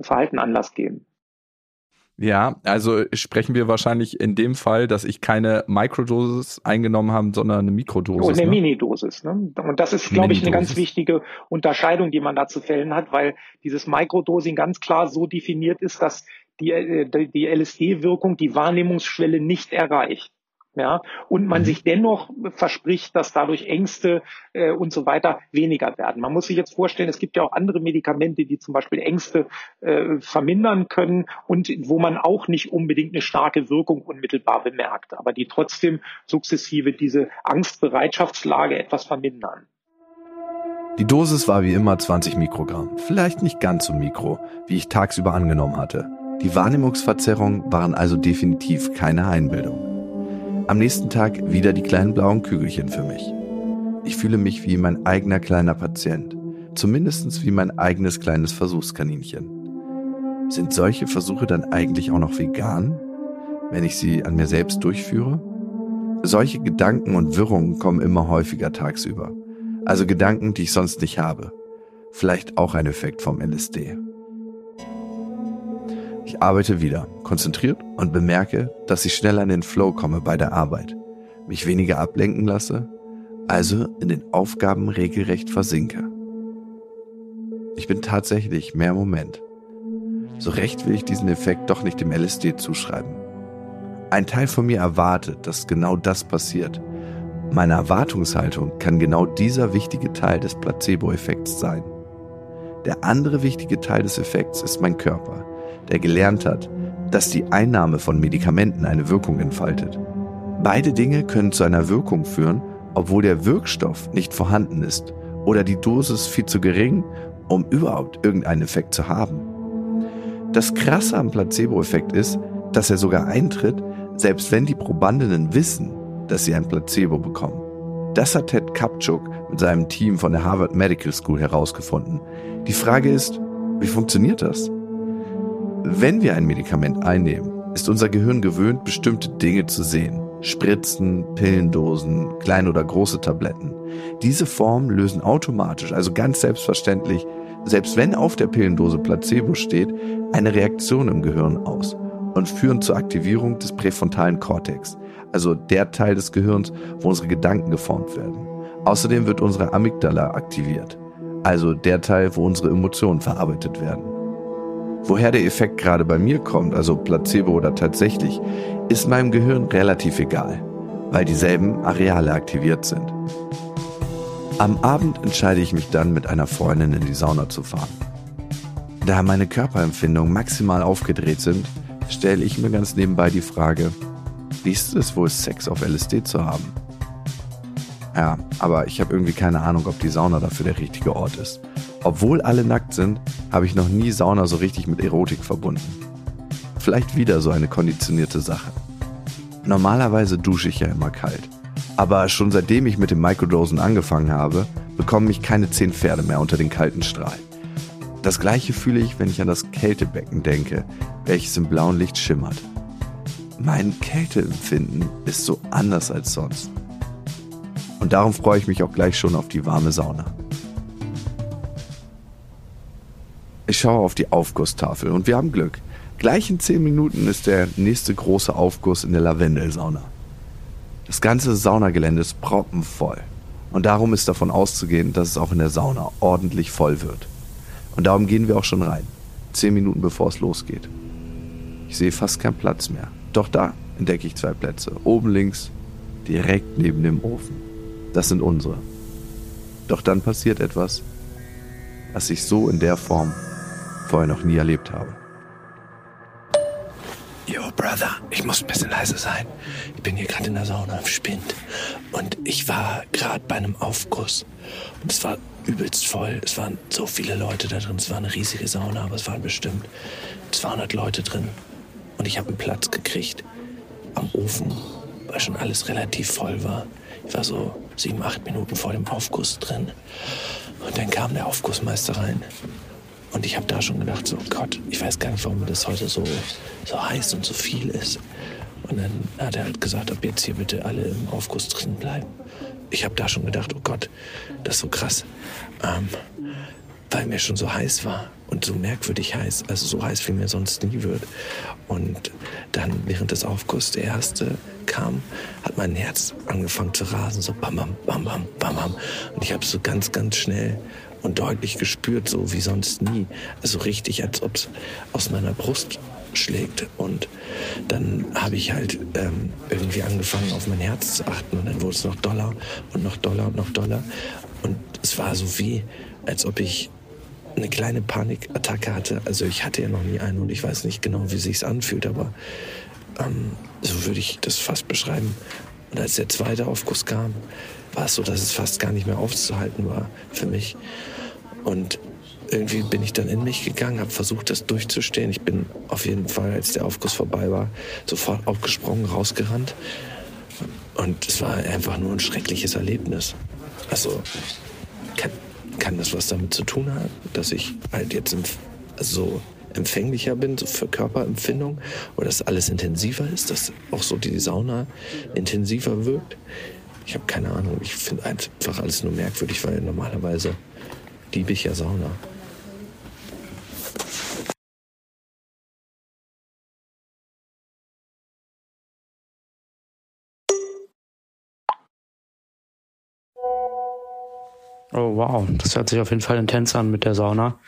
Verhalten Anlass geben. Ja, also sprechen wir wahrscheinlich in dem Fall, dass ich keine Mikrodosis eingenommen habe, sondern eine Mikrodosis. Und eine ne? Minidosis. Ne? Und das ist, glaube ich, eine ganz wichtige Unterscheidung, die man da zu fällen hat, weil dieses Mikrodosing ganz klar so definiert ist, dass die, äh, die LSD-Wirkung die Wahrnehmungsschwelle nicht erreicht ja, und man mhm. sich dennoch verspricht, dass dadurch Ängste äh, und so weiter weniger werden. Man muss sich jetzt vorstellen, es gibt ja auch andere Medikamente, die zum Beispiel Ängste äh, vermindern können und wo man auch nicht unbedingt eine starke Wirkung unmittelbar bemerkt, aber die trotzdem sukzessive diese Angstbereitschaftslage etwas vermindern. Die Dosis war wie immer 20 Mikrogramm, vielleicht nicht ganz so mikro, wie ich tagsüber angenommen hatte. Die Wahrnehmungsverzerrungen waren also definitiv keine Einbildung. Am nächsten Tag wieder die kleinen blauen Kügelchen für mich. Ich fühle mich wie mein eigener kleiner Patient, zumindest wie mein eigenes kleines Versuchskaninchen. Sind solche Versuche dann eigentlich auch noch vegan, wenn ich sie an mir selbst durchführe? Solche Gedanken und Wirrungen kommen immer häufiger tagsüber. Also Gedanken, die ich sonst nicht habe. Vielleicht auch ein Effekt vom LSD. Ich arbeite wieder, konzentriert und bemerke, dass ich schneller in den Flow komme bei der Arbeit, mich weniger ablenken lasse, also in den Aufgaben regelrecht versinke. Ich bin tatsächlich mehr Moment. So recht will ich diesen Effekt doch nicht dem LSD zuschreiben. Ein Teil von mir erwartet, dass genau das passiert. Meine Erwartungshaltung kann genau dieser wichtige Teil des Placebo-Effekts sein. Der andere wichtige Teil des Effekts ist mein Körper, der gelernt hat, dass die Einnahme von Medikamenten eine Wirkung entfaltet. Beide Dinge können zu einer Wirkung führen, obwohl der Wirkstoff nicht vorhanden ist oder die Dosis viel zu gering, um überhaupt irgendeinen Effekt zu haben. Das Krasse am Placebo-Effekt ist, dass er sogar eintritt, selbst wenn die Probandinnen wissen, dass sie ein Placebo bekommen. Das hat Ted Kapchuk mit seinem Team von der Harvard Medical School herausgefunden. Die Frage ist, wie funktioniert das? Wenn wir ein Medikament einnehmen, ist unser Gehirn gewöhnt, bestimmte Dinge zu sehen. Spritzen, Pillendosen, kleine oder große Tabletten. Diese Formen lösen automatisch, also ganz selbstverständlich, selbst wenn auf der Pillendose Placebo steht, eine Reaktion im Gehirn aus und führen zur Aktivierung des präfrontalen Kortex, also der Teil des Gehirns, wo unsere Gedanken geformt werden. Außerdem wird unsere Amygdala aktiviert, also der Teil, wo unsere Emotionen verarbeitet werden. Woher der Effekt gerade bei mir kommt, also Placebo oder tatsächlich, ist meinem Gehirn relativ egal, weil dieselben Areale aktiviert sind. Am Abend entscheide ich mich dann, mit einer Freundin in die Sauna zu fahren. Da meine Körperempfindungen maximal aufgedreht sind, stelle ich mir ganz nebenbei die Frage, wie ist es wohl, Sex auf LSD zu haben? Ja, aber ich habe irgendwie keine Ahnung, ob die Sauna dafür der richtige Ort ist. Obwohl alle nackt sind, habe ich noch nie Sauna so richtig mit Erotik verbunden. Vielleicht wieder so eine konditionierte Sache. Normalerweise dusche ich ja immer kalt. Aber schon seitdem ich mit dem Microdosen angefangen habe, bekommen mich keine zehn Pferde mehr unter den kalten Strahl. Das gleiche fühle ich, wenn ich an das Kältebecken denke, welches im blauen Licht schimmert. Mein Kälteempfinden ist so anders als sonst. Und darum freue ich mich auch gleich schon auf die warme Sauna. Ich schaue auf die Aufgusstafel und wir haben Glück. Gleich in 10 Minuten ist der nächste große Aufguss in der Lavendelsauna. Das ganze Saunagelände ist proppenvoll. Und darum ist davon auszugehen, dass es auch in der Sauna ordentlich voll wird. Und darum gehen wir auch schon rein. Zehn Minuten bevor es losgeht. Ich sehe fast keinen Platz mehr. Doch da entdecke ich zwei Plätze. Oben links, direkt neben dem Ofen. Das sind unsere. Doch dann passiert etwas, was ich so in der Form vorher noch nie erlebt habe. Yo, Brother, ich muss ein bisschen leise sein. Ich bin hier gerade in der Sauna im Spind. Und ich war gerade bei einem Aufguss. Und es war übelst voll. Es waren so viele Leute da drin. Es war eine riesige Sauna, aber es waren bestimmt 200 Leute drin. Und ich habe einen Platz gekriegt am Ofen, weil schon alles relativ voll war. Ich war so sieben, acht Minuten vor dem Aufguss drin. Und dann kam der Aufgussmeister rein. Und ich habe da schon gedacht, so Gott, ich weiß gar nicht, warum das heute so, so heiß und so viel ist. Und dann hat er halt gesagt, ob jetzt hier bitte alle im Aufguss drin bleiben. Ich habe da schon gedacht, oh Gott, das ist so krass. Ähm, weil mir schon so heiß war und so merkwürdig heiß, also so heiß, wie mir sonst nie wird. Und dann während des Aufgusses, der erste kam, hat mein Herz angefangen zu rasen, so bam, bam, bam, bam, bam, bam. Und ich habe so ganz, ganz schnell und deutlich gespürt, so wie sonst nie. Also richtig, als ob es aus meiner Brust schlägt. Und dann habe ich halt ähm, irgendwie angefangen, auf mein Herz zu achten. Und dann wurde es noch doller und noch doller und noch doller. Und es war so wie, als ob ich eine kleine Panikattacke hatte. Also ich hatte ja noch nie eine und ich weiß nicht genau, wie sich's anfühlt, aber ähm, so würde ich das fast beschreiben. Und als der zweite Aufguss kam, war es so, dass es fast gar nicht mehr aufzuhalten war für mich. Und irgendwie bin ich dann in mich gegangen, habe versucht, das durchzustehen. Ich bin auf jeden Fall, als der Aufguss vorbei war, sofort aufgesprungen, rausgerannt. Und es war einfach nur ein schreckliches Erlebnis. Also kann, kann das was damit zu tun haben, dass ich halt jetzt so empfänglicher bin so für Körperempfindung oder dass alles intensiver ist, dass auch so die Sauna intensiver wirkt. Ich habe keine Ahnung. Ich finde einfach alles nur merkwürdig, weil normalerweise liebe ich ja Sauna. Oh wow, das hört sich auf jeden Fall intens an mit der Sauna.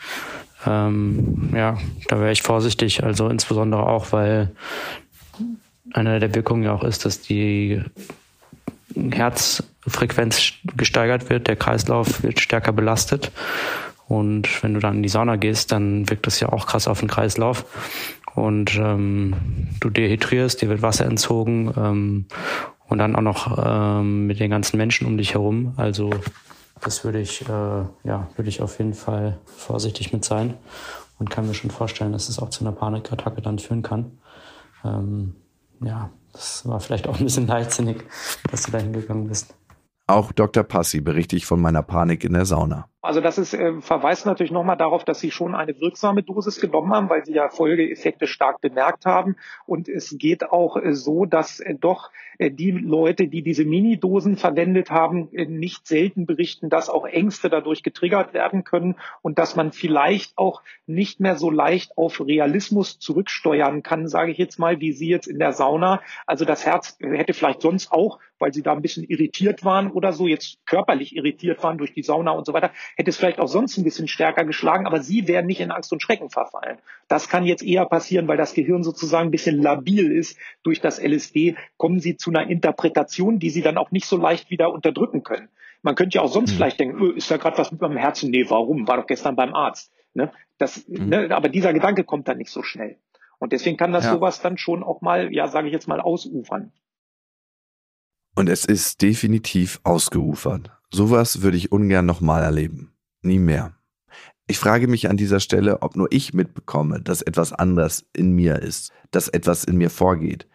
Ähm, ja, da wäre ich vorsichtig. Also insbesondere auch, weil eine der Wirkungen ja auch ist, dass die Herzfrequenz gesteigert wird, der Kreislauf wird stärker belastet. Und wenn du dann in die Sauna gehst, dann wirkt das ja auch krass auf den Kreislauf. Und ähm, du dehydrierst, dir wird Wasser entzogen ähm, und dann auch noch ähm, mit den ganzen Menschen um dich herum. Also das würde ich, äh, ja, würde ich auf jeden Fall vorsichtig mit sein und kann mir schon vorstellen, dass es auch zu einer Panikattacke dann führen kann. Ähm, ja, das war vielleicht auch ein bisschen leichtsinnig, dass du da hingegangen bist. Auch Dr. Passi berichte ich von meiner Panik in der Sauna. Also das ist, äh, verweist natürlich nochmal darauf, dass Sie schon eine wirksame Dosis genommen haben, weil Sie ja Folgeeffekte stark bemerkt haben. Und es geht auch äh, so, dass äh, doch äh, die Leute, die diese Minidosen verwendet haben, äh, nicht selten berichten, dass auch Ängste dadurch getriggert werden können und dass man vielleicht auch nicht mehr so leicht auf Realismus zurücksteuern kann, sage ich jetzt mal, wie Sie jetzt in der Sauna. Also das Herz hätte vielleicht sonst auch, weil Sie da ein bisschen irritiert waren oder so, jetzt körperlich irritiert waren durch die Sauna und so weiter, hätte es vielleicht auch sonst ein bisschen stärker geschlagen, aber sie wären nicht in Angst und Schrecken verfallen. Das kann jetzt eher passieren, weil das Gehirn sozusagen ein bisschen labil ist durch das LSD, kommen sie zu einer Interpretation, die sie dann auch nicht so leicht wieder unterdrücken können. Man könnte ja auch sonst mhm. vielleicht denken, öh, ist da gerade was mit meinem Herzen? Nee, warum? War doch gestern beim Arzt. Ne? Das, mhm. ne? Aber dieser Gedanke kommt dann nicht so schnell. Und deswegen kann das ja. sowas dann schon auch mal, ja, sage ich jetzt mal, ausufern. Und es ist definitiv ausgeufert. Sowas würde ich ungern nochmal erleben. Nie mehr. Ich frage mich an dieser Stelle, ob nur ich mitbekomme, dass etwas anders in mir ist, dass etwas in mir vorgeht.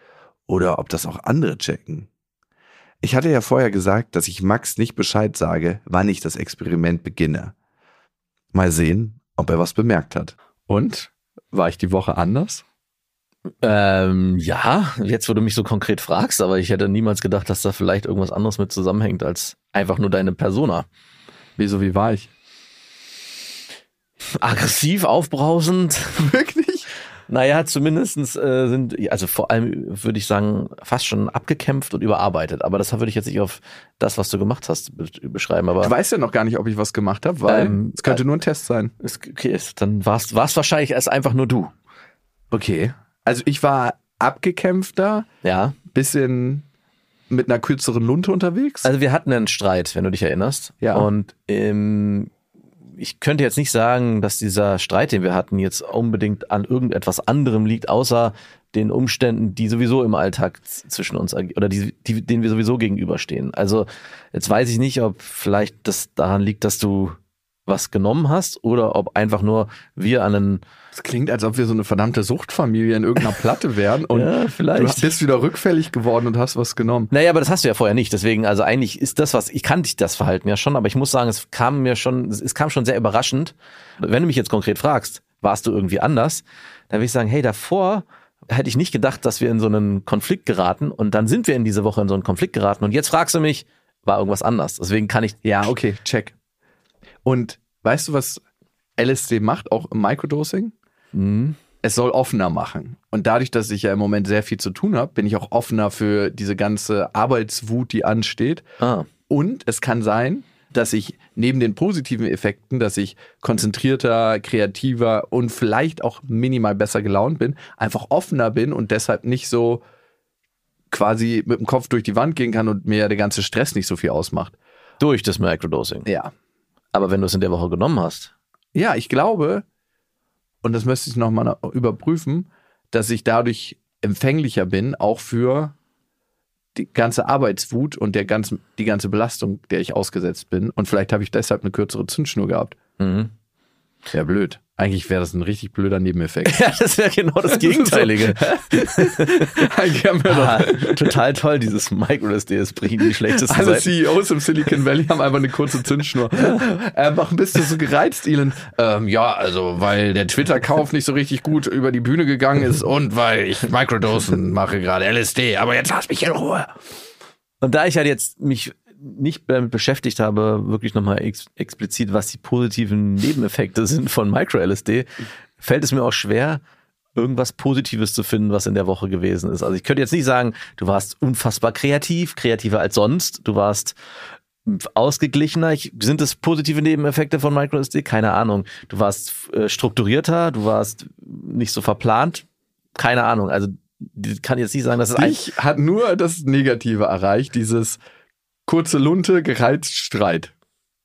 Oder ob das auch andere checken. Ich hatte ja vorher gesagt, dass ich Max nicht Bescheid sage, wann ich das Experiment beginne. Mal sehen, ob er was bemerkt hat. Und? War ich die Woche anders? Ähm, ja, jetzt wo du mich so konkret fragst, aber ich hätte niemals gedacht, dass da vielleicht irgendwas anderes mit zusammenhängt als einfach nur deine Persona. Wieso, wie war ich? Aggressiv, aufbrausend. Wirklich? Naja, zumindestens äh, sind, also vor allem würde ich sagen, fast schon abgekämpft und überarbeitet. Aber das würde ich jetzt nicht auf das, was du gemacht hast, beschreiben. Aber du weißt ja noch gar nicht, ob ich was gemacht habe, weil ähm, es könnte äh, nur ein Test sein. Es, okay, dann war es wahrscheinlich erst einfach nur du. Okay. Also ich war abgekämpfter, ja, bisschen mit einer kürzeren Lunte unterwegs. Also wir hatten einen Streit, wenn du dich erinnerst. Ja. Und ähm, ich könnte jetzt nicht sagen, dass dieser Streit, den wir hatten, jetzt unbedingt an irgendetwas anderem liegt, außer den Umständen, die sowieso im Alltag zwischen uns oder die, die, denen wir sowieso gegenüberstehen. Also jetzt weiß ich nicht, ob vielleicht das daran liegt, dass du was genommen hast oder ob einfach nur wir an einen das klingt, als ob wir so eine verdammte Suchtfamilie in irgendeiner Platte wären und ja, vielleicht. du bist wieder rückfällig geworden und hast was genommen. Naja, aber das hast du ja vorher nicht. Deswegen, also eigentlich ist das, was ich kannte das Verhalten ja schon, aber ich muss sagen, es kam mir schon, es kam schon sehr überraschend. Wenn du mich jetzt konkret fragst, warst du irgendwie anders, dann würde ich sagen, hey, davor hätte ich nicht gedacht, dass wir in so einen Konflikt geraten und dann sind wir in diese Woche in so einen Konflikt geraten und jetzt fragst du mich, war irgendwas anders. Deswegen kann ich. Ja, okay, check. Und weißt du, was LSD macht, auch im Microdosing? Mhm. Es soll offener machen. Und dadurch, dass ich ja im Moment sehr viel zu tun habe, bin ich auch offener für diese ganze Arbeitswut, die ansteht. Ah. Und es kann sein, dass ich neben den positiven Effekten, dass ich konzentrierter, kreativer und vielleicht auch minimal besser gelaunt bin, einfach offener bin und deshalb nicht so quasi mit dem Kopf durch die Wand gehen kann und mir der ganze Stress nicht so viel ausmacht. Durch das Microdosing. Ja. Aber wenn du es in der Woche genommen hast. Ja, ich glaube, und das müsste ich nochmal überprüfen, dass ich dadurch empfänglicher bin, auch für die ganze Arbeitswut und der ganzen, die ganze Belastung, der ich ausgesetzt bin. Und vielleicht habe ich deshalb eine kürzere Zündschnur gehabt. Mhm. Ja, blöd. Eigentlich wäre das ein richtig blöder Nebeneffekt. ja, das wäre genau das Gegenteilige. Eigentlich haben wir ah, total toll, dieses MicroSD, es bringen die schlechtesten Alle Seiten. CEOs im Silicon Valley haben einfach eine kurze Zündschnur. äh, warum bist du so gereizt, Elon? Ähm, ja, also, weil der Twitter-Kauf nicht so richtig gut über die Bühne gegangen ist und weil ich Microdosen mache gerade, LSD. Aber jetzt lass mich in Ruhe. Und da ich halt jetzt mich nicht damit beschäftigt habe, wirklich nochmal ex explizit, was die positiven Nebeneffekte sind von Micro-LSD, fällt es mir auch schwer, irgendwas Positives zu finden, was in der Woche gewesen ist. Also ich könnte jetzt nicht sagen, du warst unfassbar kreativ, kreativer als sonst, du warst ausgeglichener. Ich, sind das positive Nebeneffekte von MicroSD? Keine Ahnung. Du warst äh, strukturierter, du warst nicht so verplant. Keine Ahnung. Also ich kann jetzt nicht sagen, dass es Ich hat nur das Negative erreicht, dieses kurze Lunte, gereizt Streit.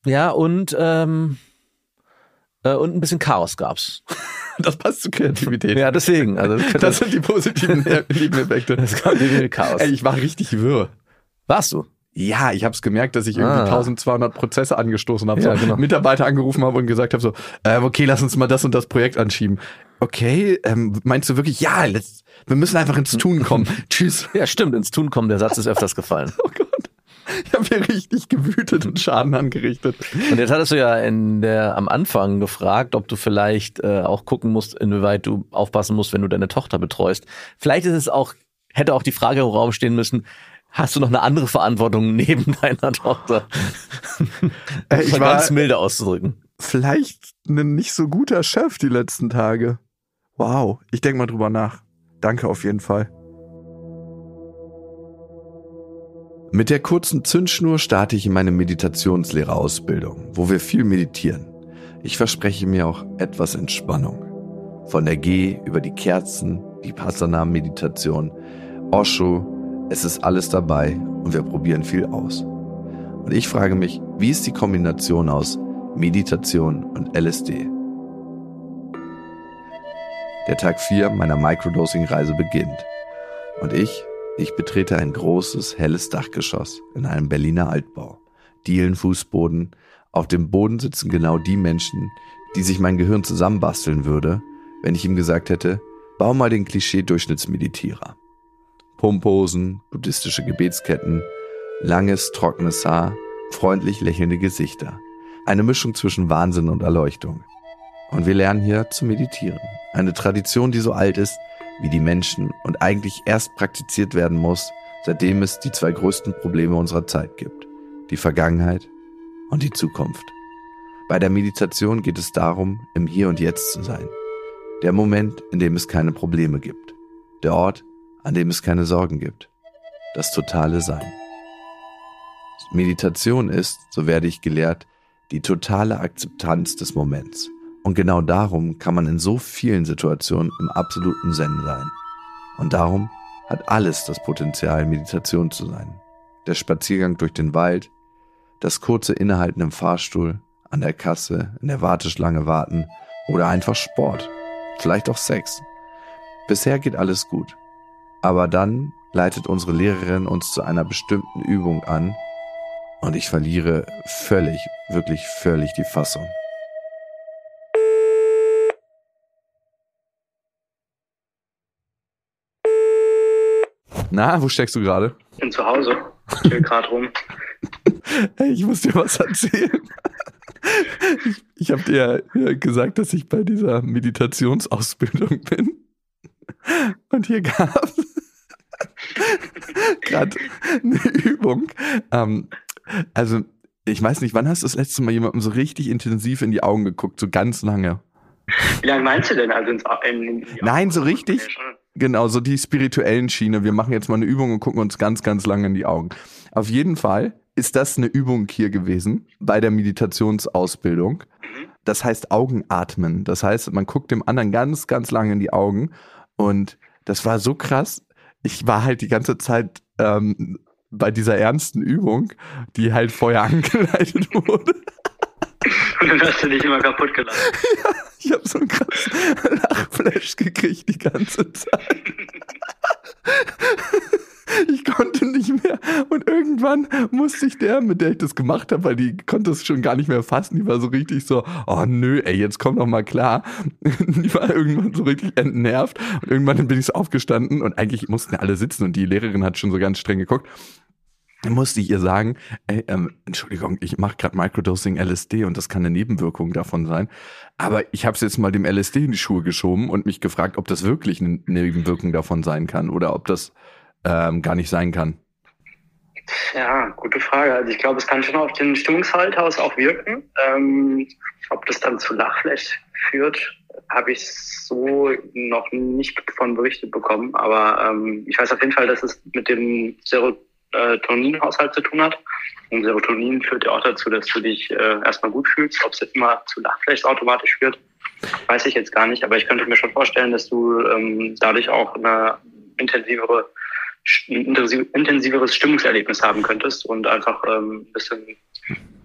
Ja, und, ähm, äh, und ein bisschen Chaos gab's. Das passt zu Kreativität. Ja, deswegen. Also das, das sind die positiven Nebeneffekte. Es gab viel Chaos. Ey, ich war richtig wirr. Warst du? Ja, ich habe es gemerkt, dass ich irgendwie ah. 1200 Prozesse angestoßen habe, ja, so genau. Mitarbeiter angerufen habe und gesagt habe so, äh, okay, lass uns mal das und das Projekt anschieben. Okay, ähm, meinst du wirklich, ja, let's, wir müssen einfach ins Tun kommen. Tschüss. Ja, stimmt, ins Tun kommen, der Satz ist öfters gefallen. oh. Ich habe hier richtig gewütet und Schaden angerichtet. Und jetzt hattest du ja in der, am Anfang gefragt, ob du vielleicht äh, auch gucken musst, inwieweit du aufpassen musst, wenn du deine Tochter betreust. Vielleicht ist es auch, hätte auch die Frage im Raum stehen müssen, hast du noch eine andere Verantwortung neben deiner Tochter? Äh, ich war ganz milde auszudrücken. Vielleicht ein nicht so guter Chef die letzten Tage. Wow, ich denke mal drüber nach. Danke auf jeden Fall. Mit der kurzen Zündschnur starte ich in meine Meditationslehrerausbildung, wo wir viel meditieren. Ich verspreche mir auch etwas Entspannung. Von der G über die Kerzen, die Passana-Meditation, Osho, es ist alles dabei und wir probieren viel aus. Und ich frage mich, wie ist die Kombination aus Meditation und LSD? Der Tag 4 meiner Microdosing-Reise beginnt. Und ich, ich betrete ein großes, helles Dachgeschoss in einem Berliner Altbau. Dielenfußboden, auf dem Boden sitzen genau die Menschen, die sich mein Gehirn zusammenbasteln würde, wenn ich ihm gesagt hätte, bau mal den Klischee-Durchschnittsmeditierer. Pumphosen, buddhistische Gebetsketten, langes, trockenes Haar, freundlich lächelnde Gesichter. Eine Mischung zwischen Wahnsinn und Erleuchtung. Und wir lernen hier zu meditieren. Eine Tradition, die so alt ist wie die Menschen und eigentlich erst praktiziert werden muss, seitdem es die zwei größten Probleme unserer Zeit gibt. Die Vergangenheit und die Zukunft. Bei der Meditation geht es darum, im Hier und Jetzt zu sein. Der Moment, in dem es keine Probleme gibt. Der Ort, an dem es keine Sorgen gibt. Das totale Sein. Meditation ist, so werde ich gelehrt, die totale Akzeptanz des Moments. Und genau darum kann man in so vielen Situationen im absoluten Zen sein. Und darum hat alles das Potenzial, Meditation zu sein. Der Spaziergang durch den Wald, das kurze Innehalten im Fahrstuhl, an der Kasse, in der Warteschlange warten oder einfach Sport, vielleicht auch Sex. Bisher geht alles gut. Aber dann leitet unsere Lehrerin uns zu einer bestimmten Übung an und ich verliere völlig, wirklich völlig die Fassung. Na, wo steckst du gerade? Ich bin zu Hause. Ich will gerade rum. Hey, ich muss dir was erzählen. Ich, ich habe dir ja gesagt, dass ich bei dieser Meditationsausbildung bin. Und hier gab es gerade eine Übung. Ähm, also, ich weiß nicht, wann hast du das letzte Mal jemandem so richtig intensiv in die Augen geguckt? So ganz lange. Wie lange meinst du denn? Also ins, in, in Nein, so richtig. Genau, so die spirituellen Schiene. Wir machen jetzt mal eine Übung und gucken uns ganz, ganz lange in die Augen. Auf jeden Fall ist das eine Übung hier gewesen bei der Meditationsausbildung. Das heißt Augenatmen. Das heißt, man guckt dem anderen ganz, ganz lange in die Augen. Und das war so krass. Ich war halt die ganze Zeit ähm, bei dieser ernsten Übung, die halt vorher angeleitet wurde. Und dann hast du dich immer kaputt gelassen. Ja, ich habe so einen krassen Lachflash gekriegt die ganze Zeit. Ich konnte nicht mehr. Und irgendwann musste ich der, mit der ich das gemacht habe, weil die konnte es schon gar nicht mehr fassen. Die war so richtig so, oh nö, ey, jetzt komm doch mal klar. Die war irgendwann so richtig entnervt. Und irgendwann bin ich so aufgestanden und eigentlich mussten alle sitzen und die Lehrerin hat schon so ganz streng geguckt musste ich ihr sagen, ey, ähm, Entschuldigung, ich mache gerade Microdosing LSD und das kann eine Nebenwirkung davon sein. Aber ich habe es jetzt mal dem LSD in die Schuhe geschoben und mich gefragt, ob das wirklich eine Nebenwirkung davon sein kann oder ob das ähm, gar nicht sein kann. Ja, gute Frage. Also ich glaube, es kann schon auf den Stimmungshalthaus auch wirken. Ähm, ob das dann zu Lachflash führt, habe ich so noch nicht von berichtet bekommen. Aber ähm, ich weiß auf jeden Fall, dass es mit dem Serotonin Serotoninhaushalt zu tun hat. Und Serotonin führt ja auch dazu, dass du dich äh, erstmal gut fühlst. Ob es immer zu Lachfleisch automatisch führt, weiß ich jetzt gar nicht. Aber ich könnte mir schon vorstellen, dass du ähm, dadurch auch eine intensivere, intensiveres Stimmungserlebnis haben könntest und einfach ähm, ein bisschen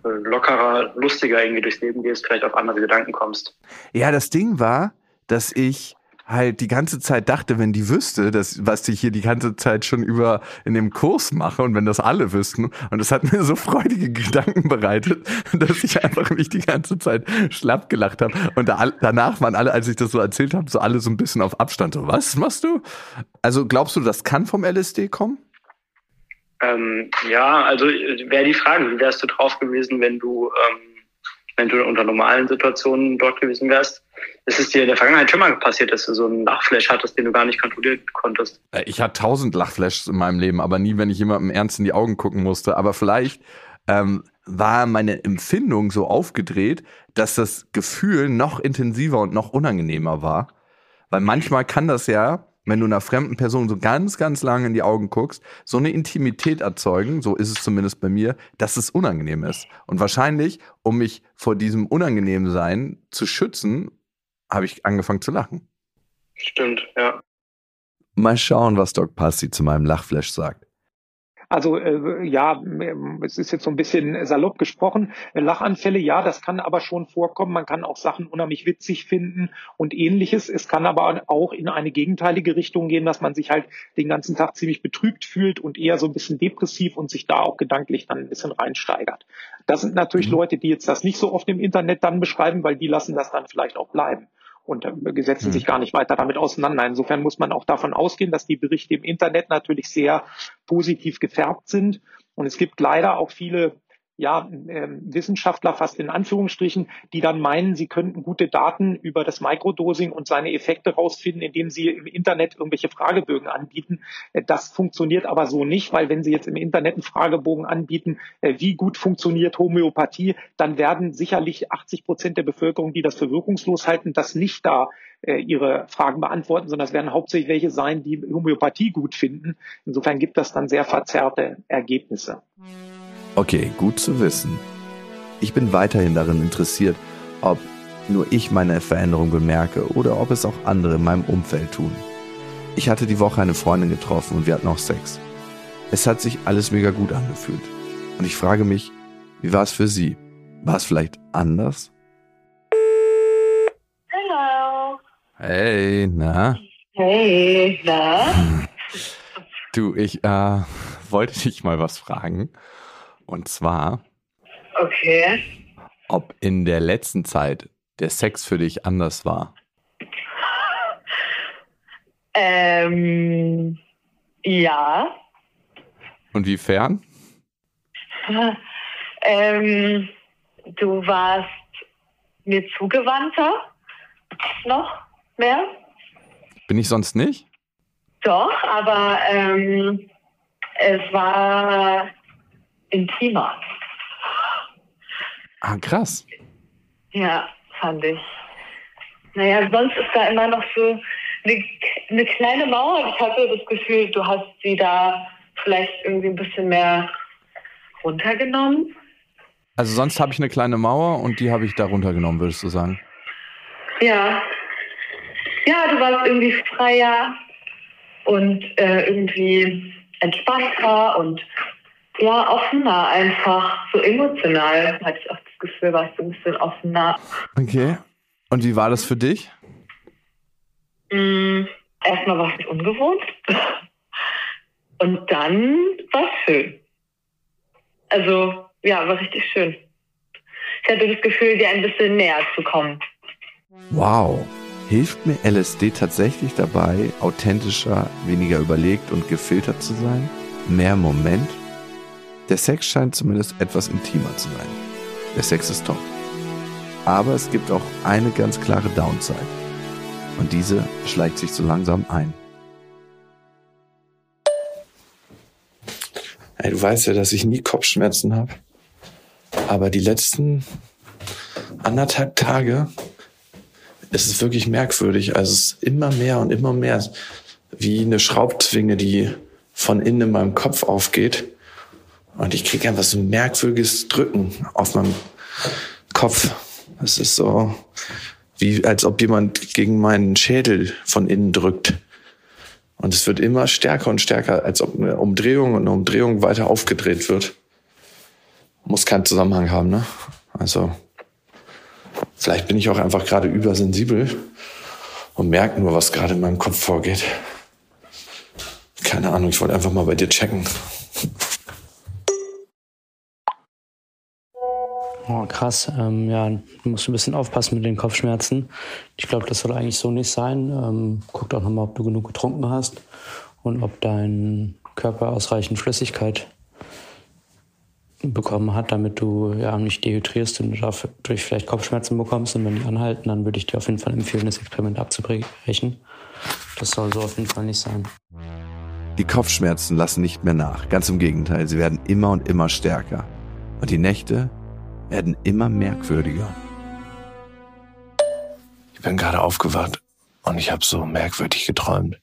äh, lockerer, lustiger irgendwie durchs Leben gehst, vielleicht auf andere Gedanken kommst. Ja, das Ding war, dass ich halt die ganze Zeit dachte, wenn die wüsste, dass, was ich hier die ganze Zeit schon über in dem Kurs mache und wenn das alle wüssten, und das hat mir so freudige Gedanken bereitet, dass ich einfach mich die ganze Zeit schlapp gelacht habe. Und da, danach waren alle, als ich das so erzählt habe, so alle so ein bisschen auf Abstand. So, was machst du? Also glaubst du, das kann vom LSD kommen? Ähm, ja, also wäre die Frage, wie wärst du drauf gewesen, wenn du ähm wenn du unter normalen Situationen dort gewesen wärst. Ist es dir in der Vergangenheit schon mal passiert, dass du so einen Lachflash hattest, den du gar nicht kontrollieren konntest? Äh, ich hatte tausend Lachflashs in meinem Leben, aber nie, wenn ich jemandem ernst in die Augen gucken musste. Aber vielleicht ähm, war meine Empfindung so aufgedreht, dass das Gefühl noch intensiver und noch unangenehmer war. Weil manchmal kann das ja, wenn du einer fremden Person so ganz, ganz lange in die Augen guckst, so eine Intimität erzeugen, so ist es zumindest bei mir, dass es unangenehm ist. Und wahrscheinlich, um mich vor diesem unangenehmen Sein zu schützen, habe ich angefangen zu lachen. Stimmt, ja. Mal schauen, was Doc Passi zu meinem Lachflash sagt. Also äh, ja, es ist jetzt so ein bisschen salopp gesprochen. Lachanfälle, ja, das kann aber schon vorkommen. Man kann auch Sachen unheimlich witzig finden und ähnliches. Es kann aber auch in eine gegenteilige Richtung gehen, dass man sich halt den ganzen Tag ziemlich betrübt fühlt und eher so ein bisschen depressiv und sich da auch gedanklich dann ein bisschen reinsteigert. Das sind natürlich mhm. Leute, die jetzt das nicht so oft im Internet dann beschreiben, weil die lassen das dann vielleicht auch bleiben und setzen mhm. sich gar nicht weiter damit auseinander. Insofern muss man auch davon ausgehen, dass die Berichte im Internet natürlich sehr positiv gefärbt sind. Und es gibt leider auch viele ja, äh, Wissenschaftler fast in Anführungsstrichen, die dann meinen, sie könnten gute Daten über das Microdosing und seine Effekte rausfinden, indem sie im Internet irgendwelche Fragebögen anbieten. Äh, das funktioniert aber so nicht, weil wenn sie jetzt im Internet einen Fragebogen anbieten, äh, wie gut funktioniert Homöopathie, dann werden sicherlich 80 Prozent der Bevölkerung, die das für wirkungslos halten, das nicht da äh, ihre Fragen beantworten, sondern es werden hauptsächlich welche sein, die Homöopathie gut finden. Insofern gibt das dann sehr verzerrte Ergebnisse. Okay, gut zu wissen. Ich bin weiterhin darin interessiert, ob nur ich meine Veränderung bemerke oder ob es auch andere in meinem Umfeld tun. Ich hatte die Woche eine Freundin getroffen und wir hatten auch Sex. Es hat sich alles mega gut angefühlt. Und ich frage mich, wie war es für sie? War es vielleicht anders? Hallo. Hey, na? Hey, na? Du, ich äh, wollte dich mal was fragen. Und zwar, Okay. ob in der letzten Zeit der Sex für dich anders war. Ähm, ja. Und wiefern? Ähm, du warst mir zugewandter noch mehr. Bin ich sonst nicht? Doch, aber ähm, es war intimer. Ah, krass. Ja, fand ich. Naja, sonst ist da immer noch so eine, eine kleine Mauer. Ich hatte das Gefühl, du hast sie da vielleicht irgendwie ein bisschen mehr runtergenommen. Also sonst habe ich eine kleine Mauer und die habe ich da runtergenommen, würdest du sagen? Ja. Ja, du warst irgendwie freier und äh, irgendwie entspannter und ja, offener einfach. So emotional hatte ich auch das Gefühl, warst du ein bisschen offener. Okay. Und wie war das für dich? Mm, erstmal war es ungewohnt. Und dann war es schön. Also, ja, war richtig schön. Ich hatte das Gefühl, dir ein bisschen näher zu kommen. Wow. Hilft mir LSD tatsächlich dabei, authentischer, weniger überlegt und gefiltert zu sein? Mehr Moment? Der Sex scheint zumindest etwas intimer zu sein. Der Sex ist top. Aber es gibt auch eine ganz klare Downside. Und diese schleicht sich so langsam ein. Ey, du weißt ja, dass ich nie Kopfschmerzen habe. Aber die letzten anderthalb Tage ist es wirklich merkwürdig. Also es ist immer mehr und immer mehr wie eine Schraubzwinge, die von innen in meinem Kopf aufgeht. Und ich kriege einfach so ein merkwürdiges Drücken auf meinem Kopf. Es ist so, wie als ob jemand gegen meinen Schädel von innen drückt. Und es wird immer stärker und stärker, als ob eine Umdrehung und eine Umdrehung weiter aufgedreht wird. Muss keinen Zusammenhang haben, ne? Also, vielleicht bin ich auch einfach gerade übersensibel und merke nur, was gerade in meinem Kopf vorgeht. Keine Ahnung, ich wollte einfach mal bei dir checken. Oh, krass. Ähm, ja, du musst ein bisschen aufpassen mit den Kopfschmerzen. Ich glaube, das soll eigentlich so nicht sein. Ähm, guck doch nochmal, ob du genug getrunken hast und ob dein Körper ausreichend Flüssigkeit bekommen hat, damit du ja nicht dehydrierst und dadurch vielleicht Kopfschmerzen bekommst. Und wenn die anhalten, dann würde ich dir auf jeden Fall empfehlen, das Experiment abzubrechen. Das soll so auf jeden Fall nicht sein. Die Kopfschmerzen lassen nicht mehr nach. Ganz im Gegenteil, sie werden immer und immer stärker. Und die Nächte werden immer merkwürdiger. Ich bin gerade aufgewacht und ich habe so merkwürdig geträumt.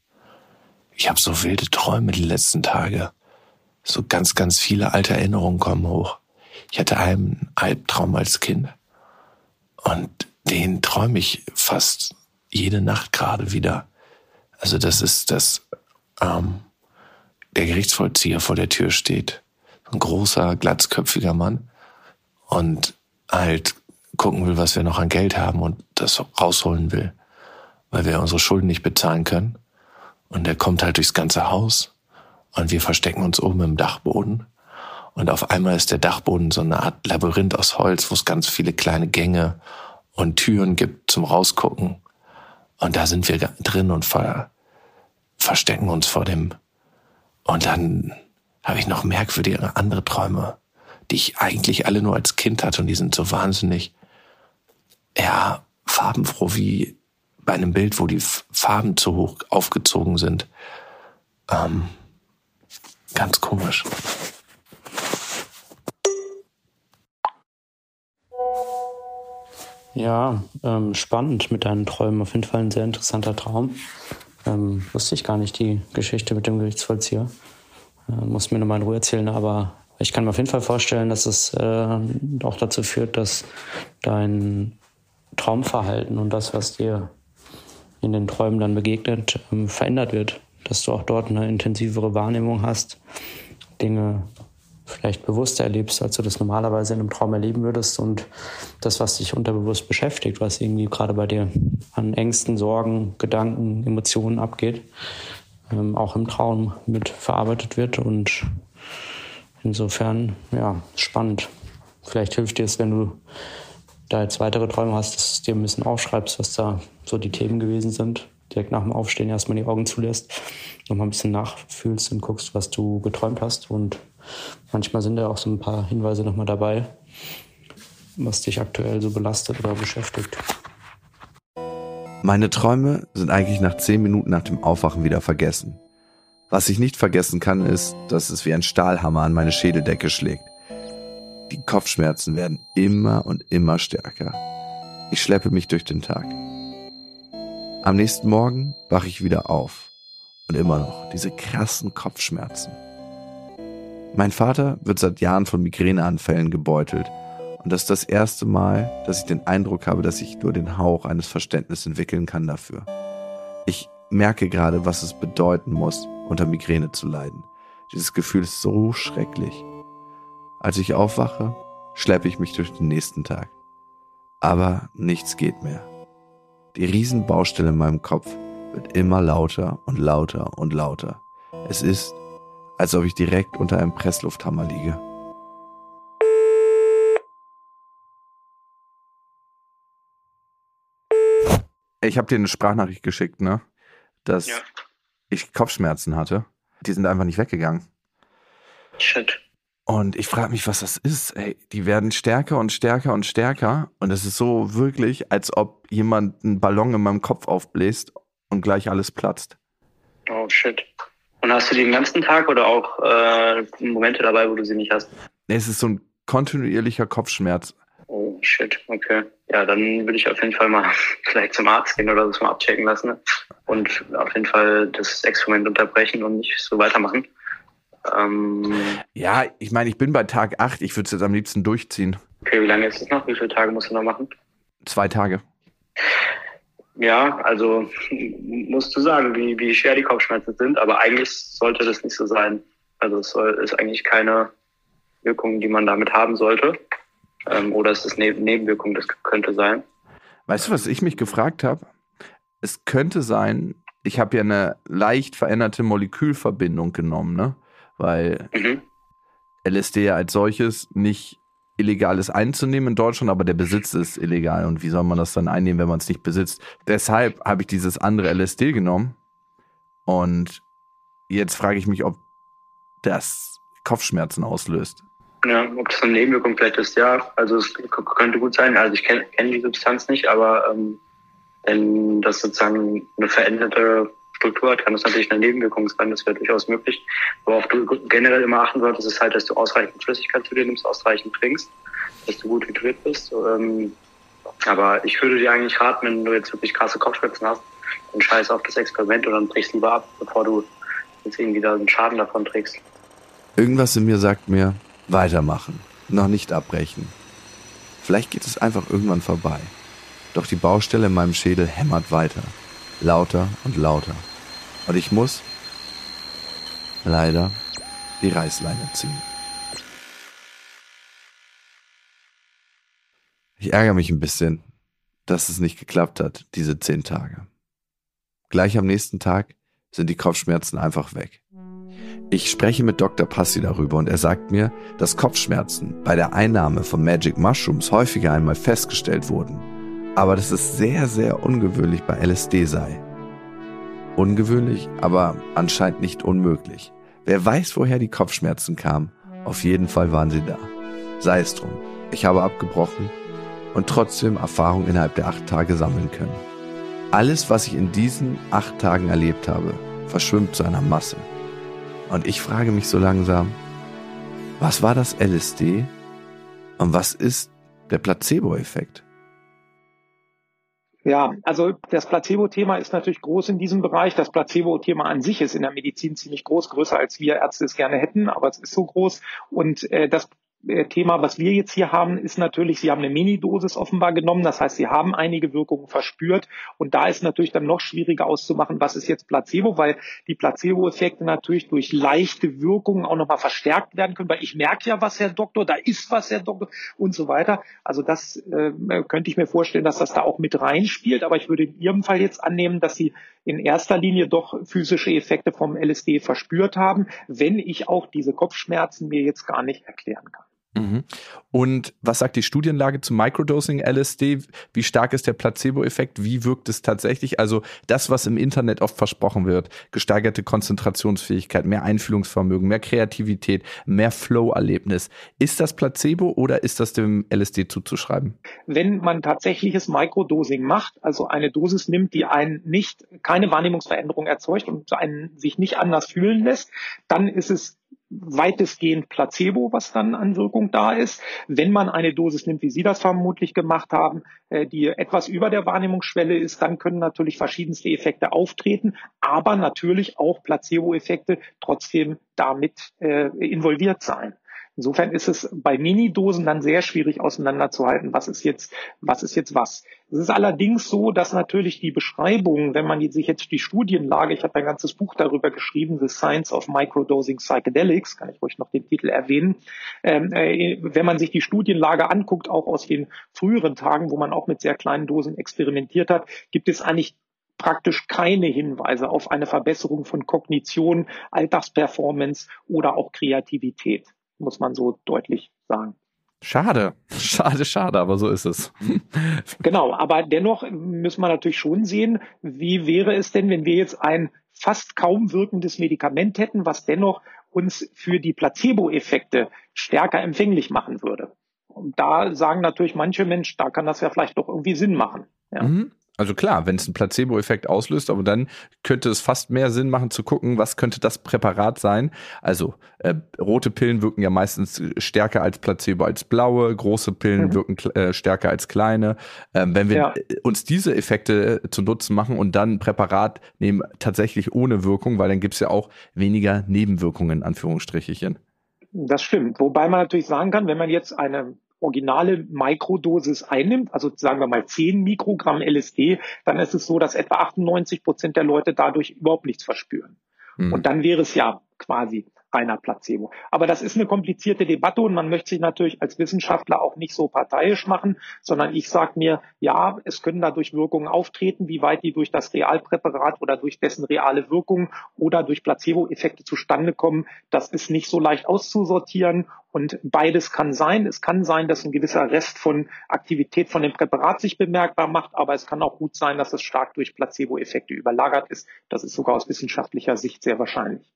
ich habe so wilde Träume die letzten Tage. So ganz, ganz viele alte Erinnerungen kommen hoch. Ich hatte einen Albtraum als Kind. Und den träume ich fast jede Nacht gerade wieder. Also das ist, dass ähm, der Gerichtsvollzieher vor der Tür steht. Ein großer, glatzköpfiger Mann. Und halt gucken will, was wir noch an Geld haben und das rausholen will, weil wir unsere Schulden nicht bezahlen können. Und er kommt halt durchs ganze Haus und wir verstecken uns oben im Dachboden. Und auf einmal ist der Dachboden so eine Art Labyrinth aus Holz, wo es ganz viele kleine Gänge und Türen gibt zum Rausgucken. Und da sind wir drin und ver verstecken uns vor dem. Und dann habe ich noch merkwürdige andere Träume, die ich eigentlich alle nur als Kind hatte und die sind so wahnsinnig, ja, farbenfroh wie bei einem Bild, wo die Farben zu hoch aufgezogen sind. Ähm, ganz komisch. Ja, ähm, spannend mit deinen Träumen. Auf jeden Fall ein sehr interessanter Traum. Ähm, wusste ich gar nicht, die Geschichte mit dem Gerichtsvollzieher. Äh, muss mir nochmal in Ruhe erzählen, aber ich kann mir auf jeden Fall vorstellen, dass es äh, auch dazu führt, dass dein Traumverhalten und das, was dir in den Träumen dann begegnet, ähm, verändert wird. Dass du auch dort eine intensivere Wahrnehmung hast, Dinge vielleicht bewusster erlebst, als du das normalerweise in einem Traum erleben würdest und das, was dich unterbewusst beschäftigt, was irgendwie gerade bei dir an Ängsten, Sorgen, Gedanken, Emotionen abgeht, ähm, auch im Traum mit verarbeitet wird und insofern, ja, spannend. Vielleicht hilft dir es, wenn du da jetzt weitere Träume hast, dass du dir ein bisschen aufschreibst, was da so die Themen gewesen sind. Direkt nach dem Aufstehen erstmal die Augen zulässt, nochmal ein bisschen nachfühlst und guckst, was du geträumt hast und Manchmal sind da auch so ein paar Hinweise nochmal dabei, was dich aktuell so belastet oder beschäftigt. Meine Träume sind eigentlich nach zehn Minuten nach dem Aufwachen wieder vergessen. Was ich nicht vergessen kann, ist, dass es wie ein Stahlhammer an meine Schädeldecke schlägt. Die Kopfschmerzen werden immer und immer stärker. Ich schleppe mich durch den Tag. Am nächsten Morgen wache ich wieder auf und immer noch diese krassen Kopfschmerzen. Mein Vater wird seit Jahren von Migräneanfällen gebeutelt. Und das ist das erste Mal, dass ich den Eindruck habe, dass ich nur den Hauch eines Verständnisses entwickeln kann dafür. Ich merke gerade, was es bedeuten muss, unter Migräne zu leiden. Dieses Gefühl ist so schrecklich. Als ich aufwache, schleppe ich mich durch den nächsten Tag. Aber nichts geht mehr. Die Riesenbaustelle in meinem Kopf wird immer lauter und lauter und lauter. Es ist, als ob ich direkt unter einem Presslufthammer liege. Ich habe dir eine Sprachnachricht geschickt, ne? Dass ja. Ich Kopfschmerzen hatte. Die sind einfach nicht weggegangen. Shit. Und ich frage mich, was das ist. Ey, die werden stärker und stärker und stärker. Und es ist so wirklich, als ob jemand einen Ballon in meinem Kopf aufbläst und gleich alles platzt. Oh shit. Und hast du die den ganzen Tag oder auch äh, Momente dabei, wo du sie nicht hast? Nee, es ist so ein kontinuierlicher Kopfschmerz. Oh, shit, okay. Ja, dann würde ich auf jeden Fall mal vielleicht zum Arzt gehen oder das mal abchecken lassen. Ne? Und auf jeden Fall das Experiment unterbrechen und nicht so weitermachen. Ähm, ja, ich meine, ich bin bei Tag 8, ich würde es jetzt am liebsten durchziehen. Okay, wie lange ist es noch? Wie viele Tage musst du noch machen? Zwei Tage. Ja, also musst du sagen, wie, wie schwer die Kopfschmerzen sind, aber eigentlich sollte das nicht so sein. Also es soll, ist eigentlich keine Wirkung, die man damit haben sollte. Ähm, oder ist Neb Nebenwirkung, das könnte sein. Weißt du, was ich mich gefragt habe? Es könnte sein, ich habe ja eine leicht veränderte Molekülverbindung genommen, ne? Weil mhm. LSD ja als solches nicht illegal ist einzunehmen in Deutschland, aber der Besitz ist illegal. Und wie soll man das dann einnehmen, wenn man es nicht besitzt? Deshalb habe ich dieses andere LSD genommen. Und jetzt frage ich mich, ob das Kopfschmerzen auslöst. Ja, ob das eine Nebenwirkung vielleicht ist, ja. Also es könnte gut sein. Also ich kenne kenn die Substanz nicht, aber ähm, wenn das sozusagen eine veränderte Struktur hat, kann das natürlich eine Nebenwirkung sein. Das wäre durchaus möglich. Worauf du generell immer achten solltest, ist halt, dass du ausreichend Flüssigkeit zu dir nimmst, ausreichend trinkst, dass du gut hydriert bist. Ähm, aber ich würde dir eigentlich raten, wenn du jetzt wirklich krasse Kopfschmerzen hast, dann scheiß auf das Experiment und dann brichst lieber ab, bevor du jetzt irgendwie da einen Schaden davon trägst. Irgendwas in mir sagt mir, weitermachen, noch nicht abbrechen. Vielleicht geht es einfach irgendwann vorbei. Doch die Baustelle in meinem Schädel hämmert weiter, lauter und lauter. Und ich muss leider die Reißleine ziehen. Ich ärgere mich ein bisschen, dass es nicht geklappt hat, diese zehn Tage. Gleich am nächsten Tag sind die Kopfschmerzen einfach weg. Ich spreche mit Dr. Passi darüber und er sagt mir, dass Kopfschmerzen bei der Einnahme von Magic Mushrooms häufiger einmal festgestellt wurden, aber dass es sehr, sehr ungewöhnlich bei LSD sei. Ungewöhnlich, aber anscheinend nicht unmöglich. Wer weiß, woher die Kopfschmerzen kamen, auf jeden Fall waren sie da. Sei es drum. Ich habe abgebrochen und trotzdem Erfahrung innerhalb der acht Tage sammeln können. Alles, was ich in diesen acht Tagen erlebt habe, verschwimmt zu einer Masse. Und ich frage mich so langsam, was war das LSD und was ist der Placebo-Effekt? Ja, also das Placebo-Thema ist natürlich groß in diesem Bereich. Das Placebo-Thema an sich ist in der Medizin ziemlich groß, größer als wir Ärzte es gerne hätten, aber es ist so groß. Und äh, das Thema, was wir jetzt hier haben, ist natürlich, Sie haben eine Minidosis offenbar genommen. Das heißt, Sie haben einige Wirkungen verspürt. Und da ist natürlich dann noch schwieriger auszumachen, was ist jetzt Placebo, weil die Placebo-Effekte natürlich durch leichte Wirkungen auch nochmal verstärkt werden können, weil ich merke ja was, Herr Doktor, da ist was, Herr Doktor und so weiter. Also das äh, könnte ich mir vorstellen, dass das da auch mit reinspielt. Aber ich würde in Ihrem Fall jetzt annehmen, dass Sie in erster Linie doch physische Effekte vom LSD verspürt haben, wenn ich auch diese Kopfschmerzen mir jetzt gar nicht erklären kann. Mhm. Und was sagt die Studienlage zu Microdosing LSD? Wie stark ist der Placebo-Effekt? Wie wirkt es tatsächlich? Also das, was im Internet oft versprochen wird, gesteigerte Konzentrationsfähigkeit, mehr Einfühlungsvermögen, mehr Kreativität, mehr Flow-Erlebnis. Ist das Placebo oder ist das dem LSD zuzuschreiben? Wenn man tatsächliches Microdosing macht, also eine Dosis nimmt, die einen nicht, keine Wahrnehmungsveränderung erzeugt und einen sich nicht anders fühlen lässt, dann ist es weitestgehend Placebo, was dann an Wirkung da ist. Wenn man eine Dosis nimmt, wie Sie das vermutlich gemacht haben, äh, die etwas über der Wahrnehmungsschwelle ist, dann können natürlich verschiedenste Effekte auftreten, aber natürlich auch Placebo-Effekte trotzdem damit äh, involviert sein. Insofern ist es bei Minidosen dann sehr schwierig auseinanderzuhalten, was ist jetzt, was ist jetzt was. Es ist allerdings so, dass natürlich die Beschreibungen, wenn man sich jetzt die Studienlage, ich habe ein ganzes Buch darüber geschrieben, The Science of Microdosing Psychedelics, kann ich ruhig noch den Titel erwähnen, ähm, äh, wenn man sich die Studienlage anguckt, auch aus den früheren Tagen, wo man auch mit sehr kleinen Dosen experimentiert hat, gibt es eigentlich praktisch keine Hinweise auf eine Verbesserung von Kognition, Alltagsperformance oder auch Kreativität muss man so deutlich sagen. Schade, schade, schade, aber so ist es. genau, aber dennoch müssen wir natürlich schon sehen, wie wäre es denn, wenn wir jetzt ein fast kaum wirkendes Medikament hätten, was dennoch uns für die Placebo-Effekte stärker empfänglich machen würde. Und da sagen natürlich manche Menschen, da kann das ja vielleicht doch irgendwie Sinn machen. Ja. Mhm. Also klar, wenn es einen Placebo-Effekt auslöst, aber dann könnte es fast mehr Sinn machen zu gucken, was könnte das Präparat sein. Also äh, rote Pillen wirken ja meistens stärker als Placebo als blaue, große Pillen mhm. wirken äh, stärker als kleine. Ähm, wenn wir ja. uns diese Effekte äh, zu Nutzen machen und dann ein Präparat nehmen, tatsächlich ohne Wirkung, weil dann gibt's ja auch weniger Nebenwirkungen, Anführungsstrichchen. Das stimmt. Wobei man natürlich sagen kann, wenn man jetzt eine originale Mikrodosis einnimmt, also sagen wir mal 10 Mikrogramm LSD, dann ist es so, dass etwa 98 Prozent der Leute dadurch überhaupt nichts verspüren. Mhm. Und dann wäre es ja quasi reiner Placebo. Aber das ist eine komplizierte Debatte und man möchte sich natürlich als Wissenschaftler auch nicht so parteiisch machen, sondern ich sage mir, ja, es können dadurch Wirkungen auftreten, wie weit die durch das Realpräparat oder durch dessen reale Wirkung oder durch Placebo-Effekte zustande kommen, das ist nicht so leicht auszusortieren und beides kann sein. Es kann sein, dass ein gewisser Rest von Aktivität von dem Präparat sich bemerkbar macht, aber es kann auch gut sein, dass es stark durch Placebo-Effekte überlagert ist. Das ist sogar aus wissenschaftlicher Sicht sehr wahrscheinlich.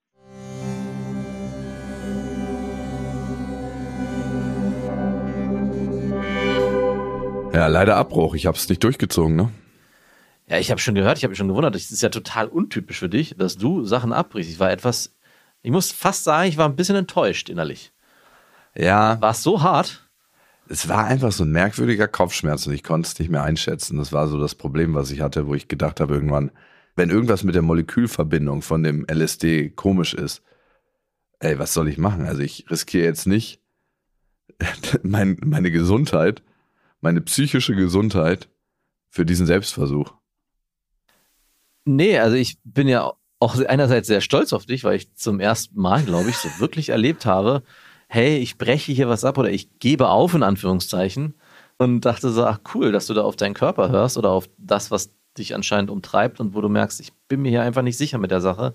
Ja, leider Abbruch. Ich habe es nicht durchgezogen, ne? Ja, ich habe schon gehört, ich habe mich schon gewundert. Das ist ja total untypisch für dich, dass du Sachen abbrichst. Ich war etwas, ich muss fast sagen, ich war ein bisschen enttäuscht innerlich. Ja. War es so hart? Es war einfach so ein merkwürdiger Kopfschmerz und ich konnte es nicht mehr einschätzen. Das war so das Problem, was ich hatte, wo ich gedacht habe irgendwann, wenn irgendwas mit der Molekülverbindung von dem LSD komisch ist, ey, was soll ich machen? Also ich riskiere jetzt nicht mein, meine Gesundheit, meine psychische Gesundheit für diesen Selbstversuch. Nee, also ich bin ja auch einerseits sehr stolz auf dich, weil ich zum ersten Mal, glaube ich, so wirklich erlebt habe, hey, ich breche hier was ab oder ich gebe auf, in Anführungszeichen. Und dachte so, ach cool, dass du da auf deinen Körper hörst oder auf das, was dich anscheinend umtreibt und wo du merkst, ich bin mir hier einfach nicht sicher mit der Sache,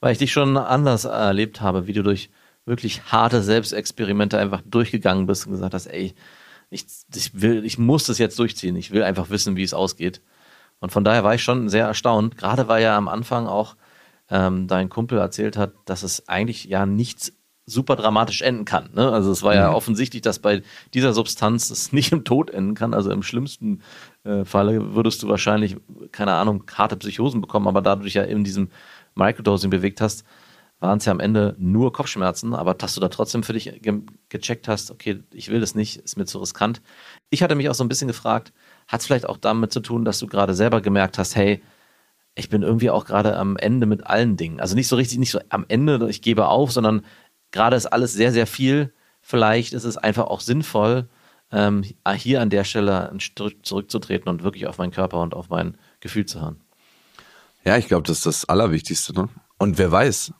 weil ich dich schon anders erlebt habe, wie du durch wirklich harte Selbstexperimente einfach durchgegangen bist und gesagt hast, ey, ich, ich will, ich muss das jetzt durchziehen. Ich will einfach wissen, wie es ausgeht. Und von daher war ich schon sehr erstaunt, gerade weil ja am Anfang auch ähm, dein Kumpel erzählt hat, dass es eigentlich ja nichts super dramatisch enden kann. Ne? Also es war ja mhm. offensichtlich, dass bei dieser Substanz es nicht im Tod enden kann. Also im schlimmsten äh, Falle würdest du wahrscheinlich, keine Ahnung, harte Psychosen bekommen, aber da du dich ja in diesem Microdosing bewegt hast, waren es ja am Ende nur Kopfschmerzen, aber dass du da trotzdem für dich ge gecheckt hast, okay, ich will das nicht, ist mir zu riskant. Ich hatte mich auch so ein bisschen gefragt, hat es vielleicht auch damit zu tun, dass du gerade selber gemerkt hast, hey, ich bin irgendwie auch gerade am Ende mit allen Dingen. Also nicht so richtig, nicht so am Ende, ich gebe auf, sondern gerade ist alles sehr, sehr viel. Vielleicht ist es einfach auch sinnvoll, ähm, hier an der Stelle ein Stück zurückzutreten und wirklich auf meinen Körper und auf mein Gefühl zu hören. Ja, ich glaube, das ist das Allerwichtigste. Ne? Und wer weiß,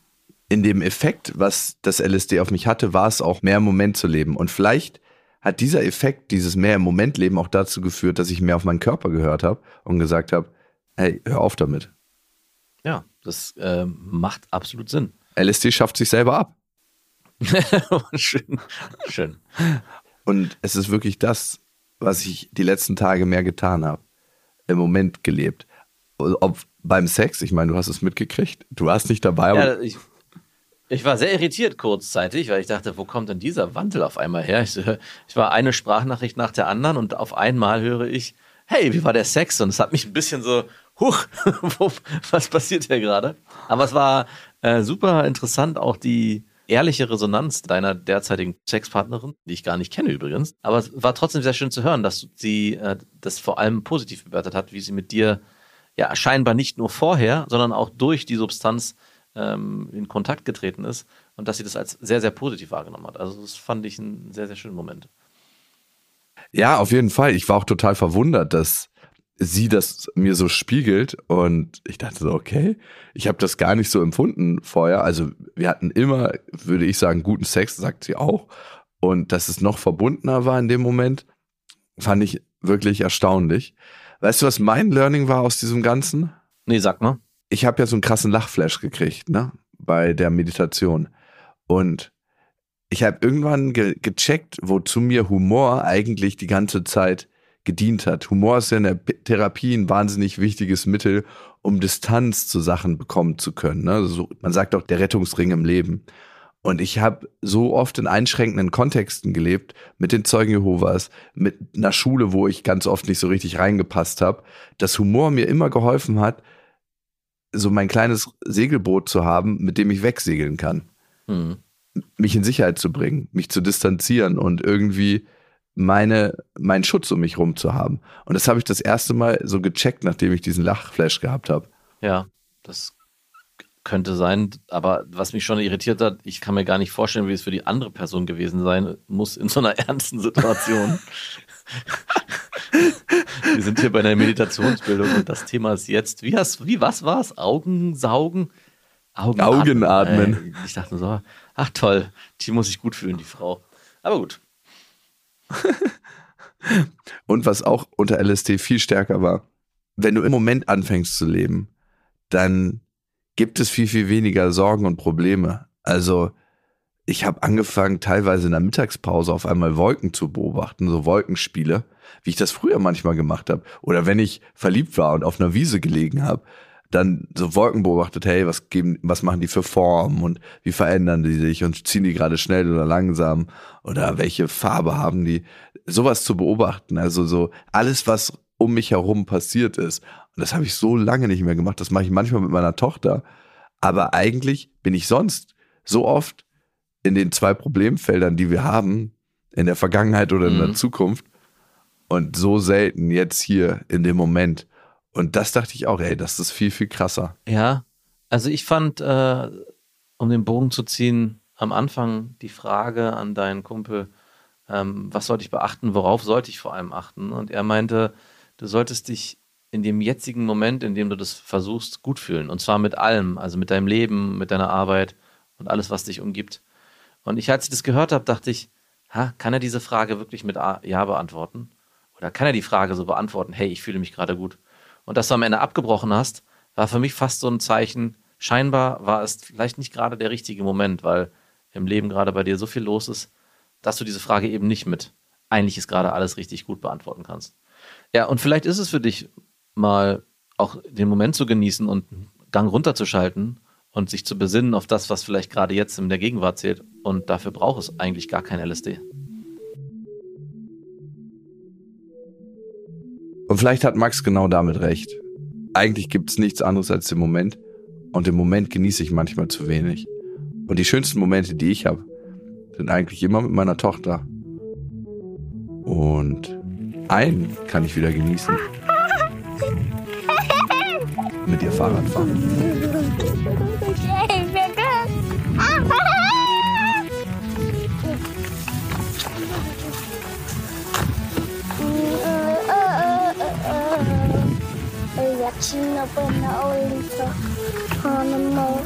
in dem Effekt, was das LSD auf mich hatte, war es auch mehr im Moment zu leben. Und vielleicht hat dieser Effekt, dieses mehr im Moment leben auch dazu geführt, dass ich mehr auf meinen Körper gehört habe und gesagt habe, hey, hör auf damit. Ja, das äh, macht absolut Sinn. LSD schafft sich selber ab. schön, schön. Und es ist wirklich das, was ich die letzten Tage mehr getan habe. Im Moment gelebt. Ob beim Sex, ich meine, du hast es mitgekriegt. Du warst nicht dabei, aber. Ja, ich, ich war sehr irritiert kurzzeitig, weil ich dachte, wo kommt denn dieser Wandel auf einmal her? Ich, ich war eine Sprachnachricht nach der anderen und auf einmal höre ich, hey, wie war der Sex? Und es hat mich ein bisschen so, huch, was passiert hier gerade? Aber es war äh, super interessant, auch die, ehrliche Resonanz deiner derzeitigen Sexpartnerin, die ich gar nicht kenne übrigens. Aber es war trotzdem sehr schön zu hören, dass sie äh, das vor allem positiv bewertet hat, wie sie mit dir ja scheinbar nicht nur vorher, sondern auch durch die Substanz ähm, in Kontakt getreten ist und dass sie das als sehr, sehr positiv wahrgenommen hat. Also das fand ich einen sehr, sehr schönen Moment. Ja, auf jeden Fall. Ich war auch total verwundert, dass sie das mir so spiegelt und ich dachte so, okay, ich habe das gar nicht so empfunden vorher. Also wir hatten immer, würde ich sagen, guten Sex, sagt sie auch. Und dass es noch verbundener war in dem Moment, fand ich wirklich erstaunlich. Weißt du, was mein Learning war aus diesem Ganzen? Nee, sag mal. Ich habe ja so einen krassen Lachflash gekriegt, ne? Bei der Meditation. Und ich habe irgendwann ge gecheckt, wozu mir Humor eigentlich die ganze Zeit gedient hat. Humor ist ja in der Therapie ein wahnsinnig wichtiges Mittel, um Distanz zu Sachen bekommen zu können. Ne? Also man sagt auch der Rettungsring im Leben. Und ich habe so oft in einschränkenden Kontexten gelebt, mit den Zeugen Jehovas, mit einer Schule, wo ich ganz oft nicht so richtig reingepasst habe, dass Humor mir immer geholfen hat, so mein kleines Segelboot zu haben, mit dem ich wegsegeln kann. Mhm. Mich in Sicherheit zu bringen, mich zu distanzieren und irgendwie meine, meinen Schutz um mich rum zu haben. Und das habe ich das erste Mal so gecheckt, nachdem ich diesen Lachflash gehabt habe. Ja, das könnte sein, aber was mich schon irritiert hat, ich kann mir gar nicht vorstellen, wie es für die andere Person gewesen sein muss in so einer ernsten Situation. Wir sind hier bei einer Meditationsbildung und das Thema ist jetzt, wie, hast, wie was war es? Augen saugen? Augen Augenatmen. Ich dachte so, ach toll, die muss ich gut fühlen, die Frau. Aber gut, Und was auch unter LSD viel stärker war, wenn du im Moment anfängst zu leben, dann gibt es viel, viel weniger Sorgen und Probleme. Also ich habe angefangen, teilweise in der Mittagspause auf einmal Wolken zu beobachten, so Wolkenspiele, wie ich das früher manchmal gemacht habe. Oder wenn ich verliebt war und auf einer Wiese gelegen habe, dann so Wolken beobachtet, hey, was geben, was machen die für Formen und wie verändern die sich und ziehen die gerade schnell oder langsam oder welche Farbe haben die? Sowas zu beobachten, also so alles, was um mich herum passiert ist. Und das habe ich so lange nicht mehr gemacht. Das mache ich manchmal mit meiner Tochter. Aber eigentlich bin ich sonst so oft in den zwei Problemfeldern, die wir haben, in der Vergangenheit oder in mhm. der Zukunft und so selten jetzt hier in dem Moment. Und das dachte ich auch, ey, das ist viel, viel krasser. Ja, also ich fand, äh, um den Bogen zu ziehen, am Anfang die Frage an deinen Kumpel, ähm, was sollte ich beachten, worauf sollte ich vor allem achten? Und er meinte, du solltest dich in dem jetzigen Moment, in dem du das versuchst, gut fühlen. Und zwar mit allem, also mit deinem Leben, mit deiner Arbeit und alles, was dich umgibt. Und ich, als ich das gehört habe, dachte ich, ha, kann er diese Frage wirklich mit Ja beantworten? Oder kann er die Frage so beantworten, hey, ich fühle mich gerade gut? Und dass du am Ende abgebrochen hast, war für mich fast so ein Zeichen, scheinbar war es vielleicht nicht gerade der richtige Moment, weil im Leben gerade bei dir so viel los ist, dass du diese Frage eben nicht mit eigentlich ist gerade alles richtig gut beantworten kannst. Ja, und vielleicht ist es für dich mal auch den Moment zu genießen und Gang runterzuschalten und sich zu besinnen auf das, was vielleicht gerade jetzt in der Gegenwart zählt. Und dafür braucht es eigentlich gar kein LSD. Und vielleicht hat Max genau damit recht. Eigentlich gibt es nichts anderes als den Moment. Und den Moment genieße ich manchmal zu wenig. Und die schönsten Momente, die ich habe, sind eigentlich immer mit meiner Tochter. Und einen kann ich wieder genießen. Mit ihr Fahrrad fahren. Sino po nauli I'm mo?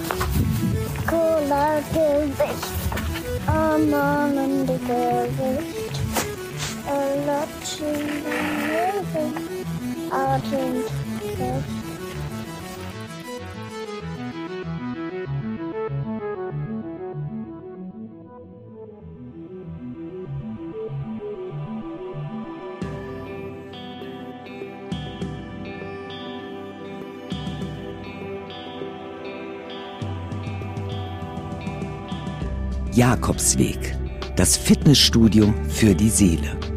the tibis. I'm watching the river. I can't tibis. Jakobsweg, das Fitnessstudio für die Seele.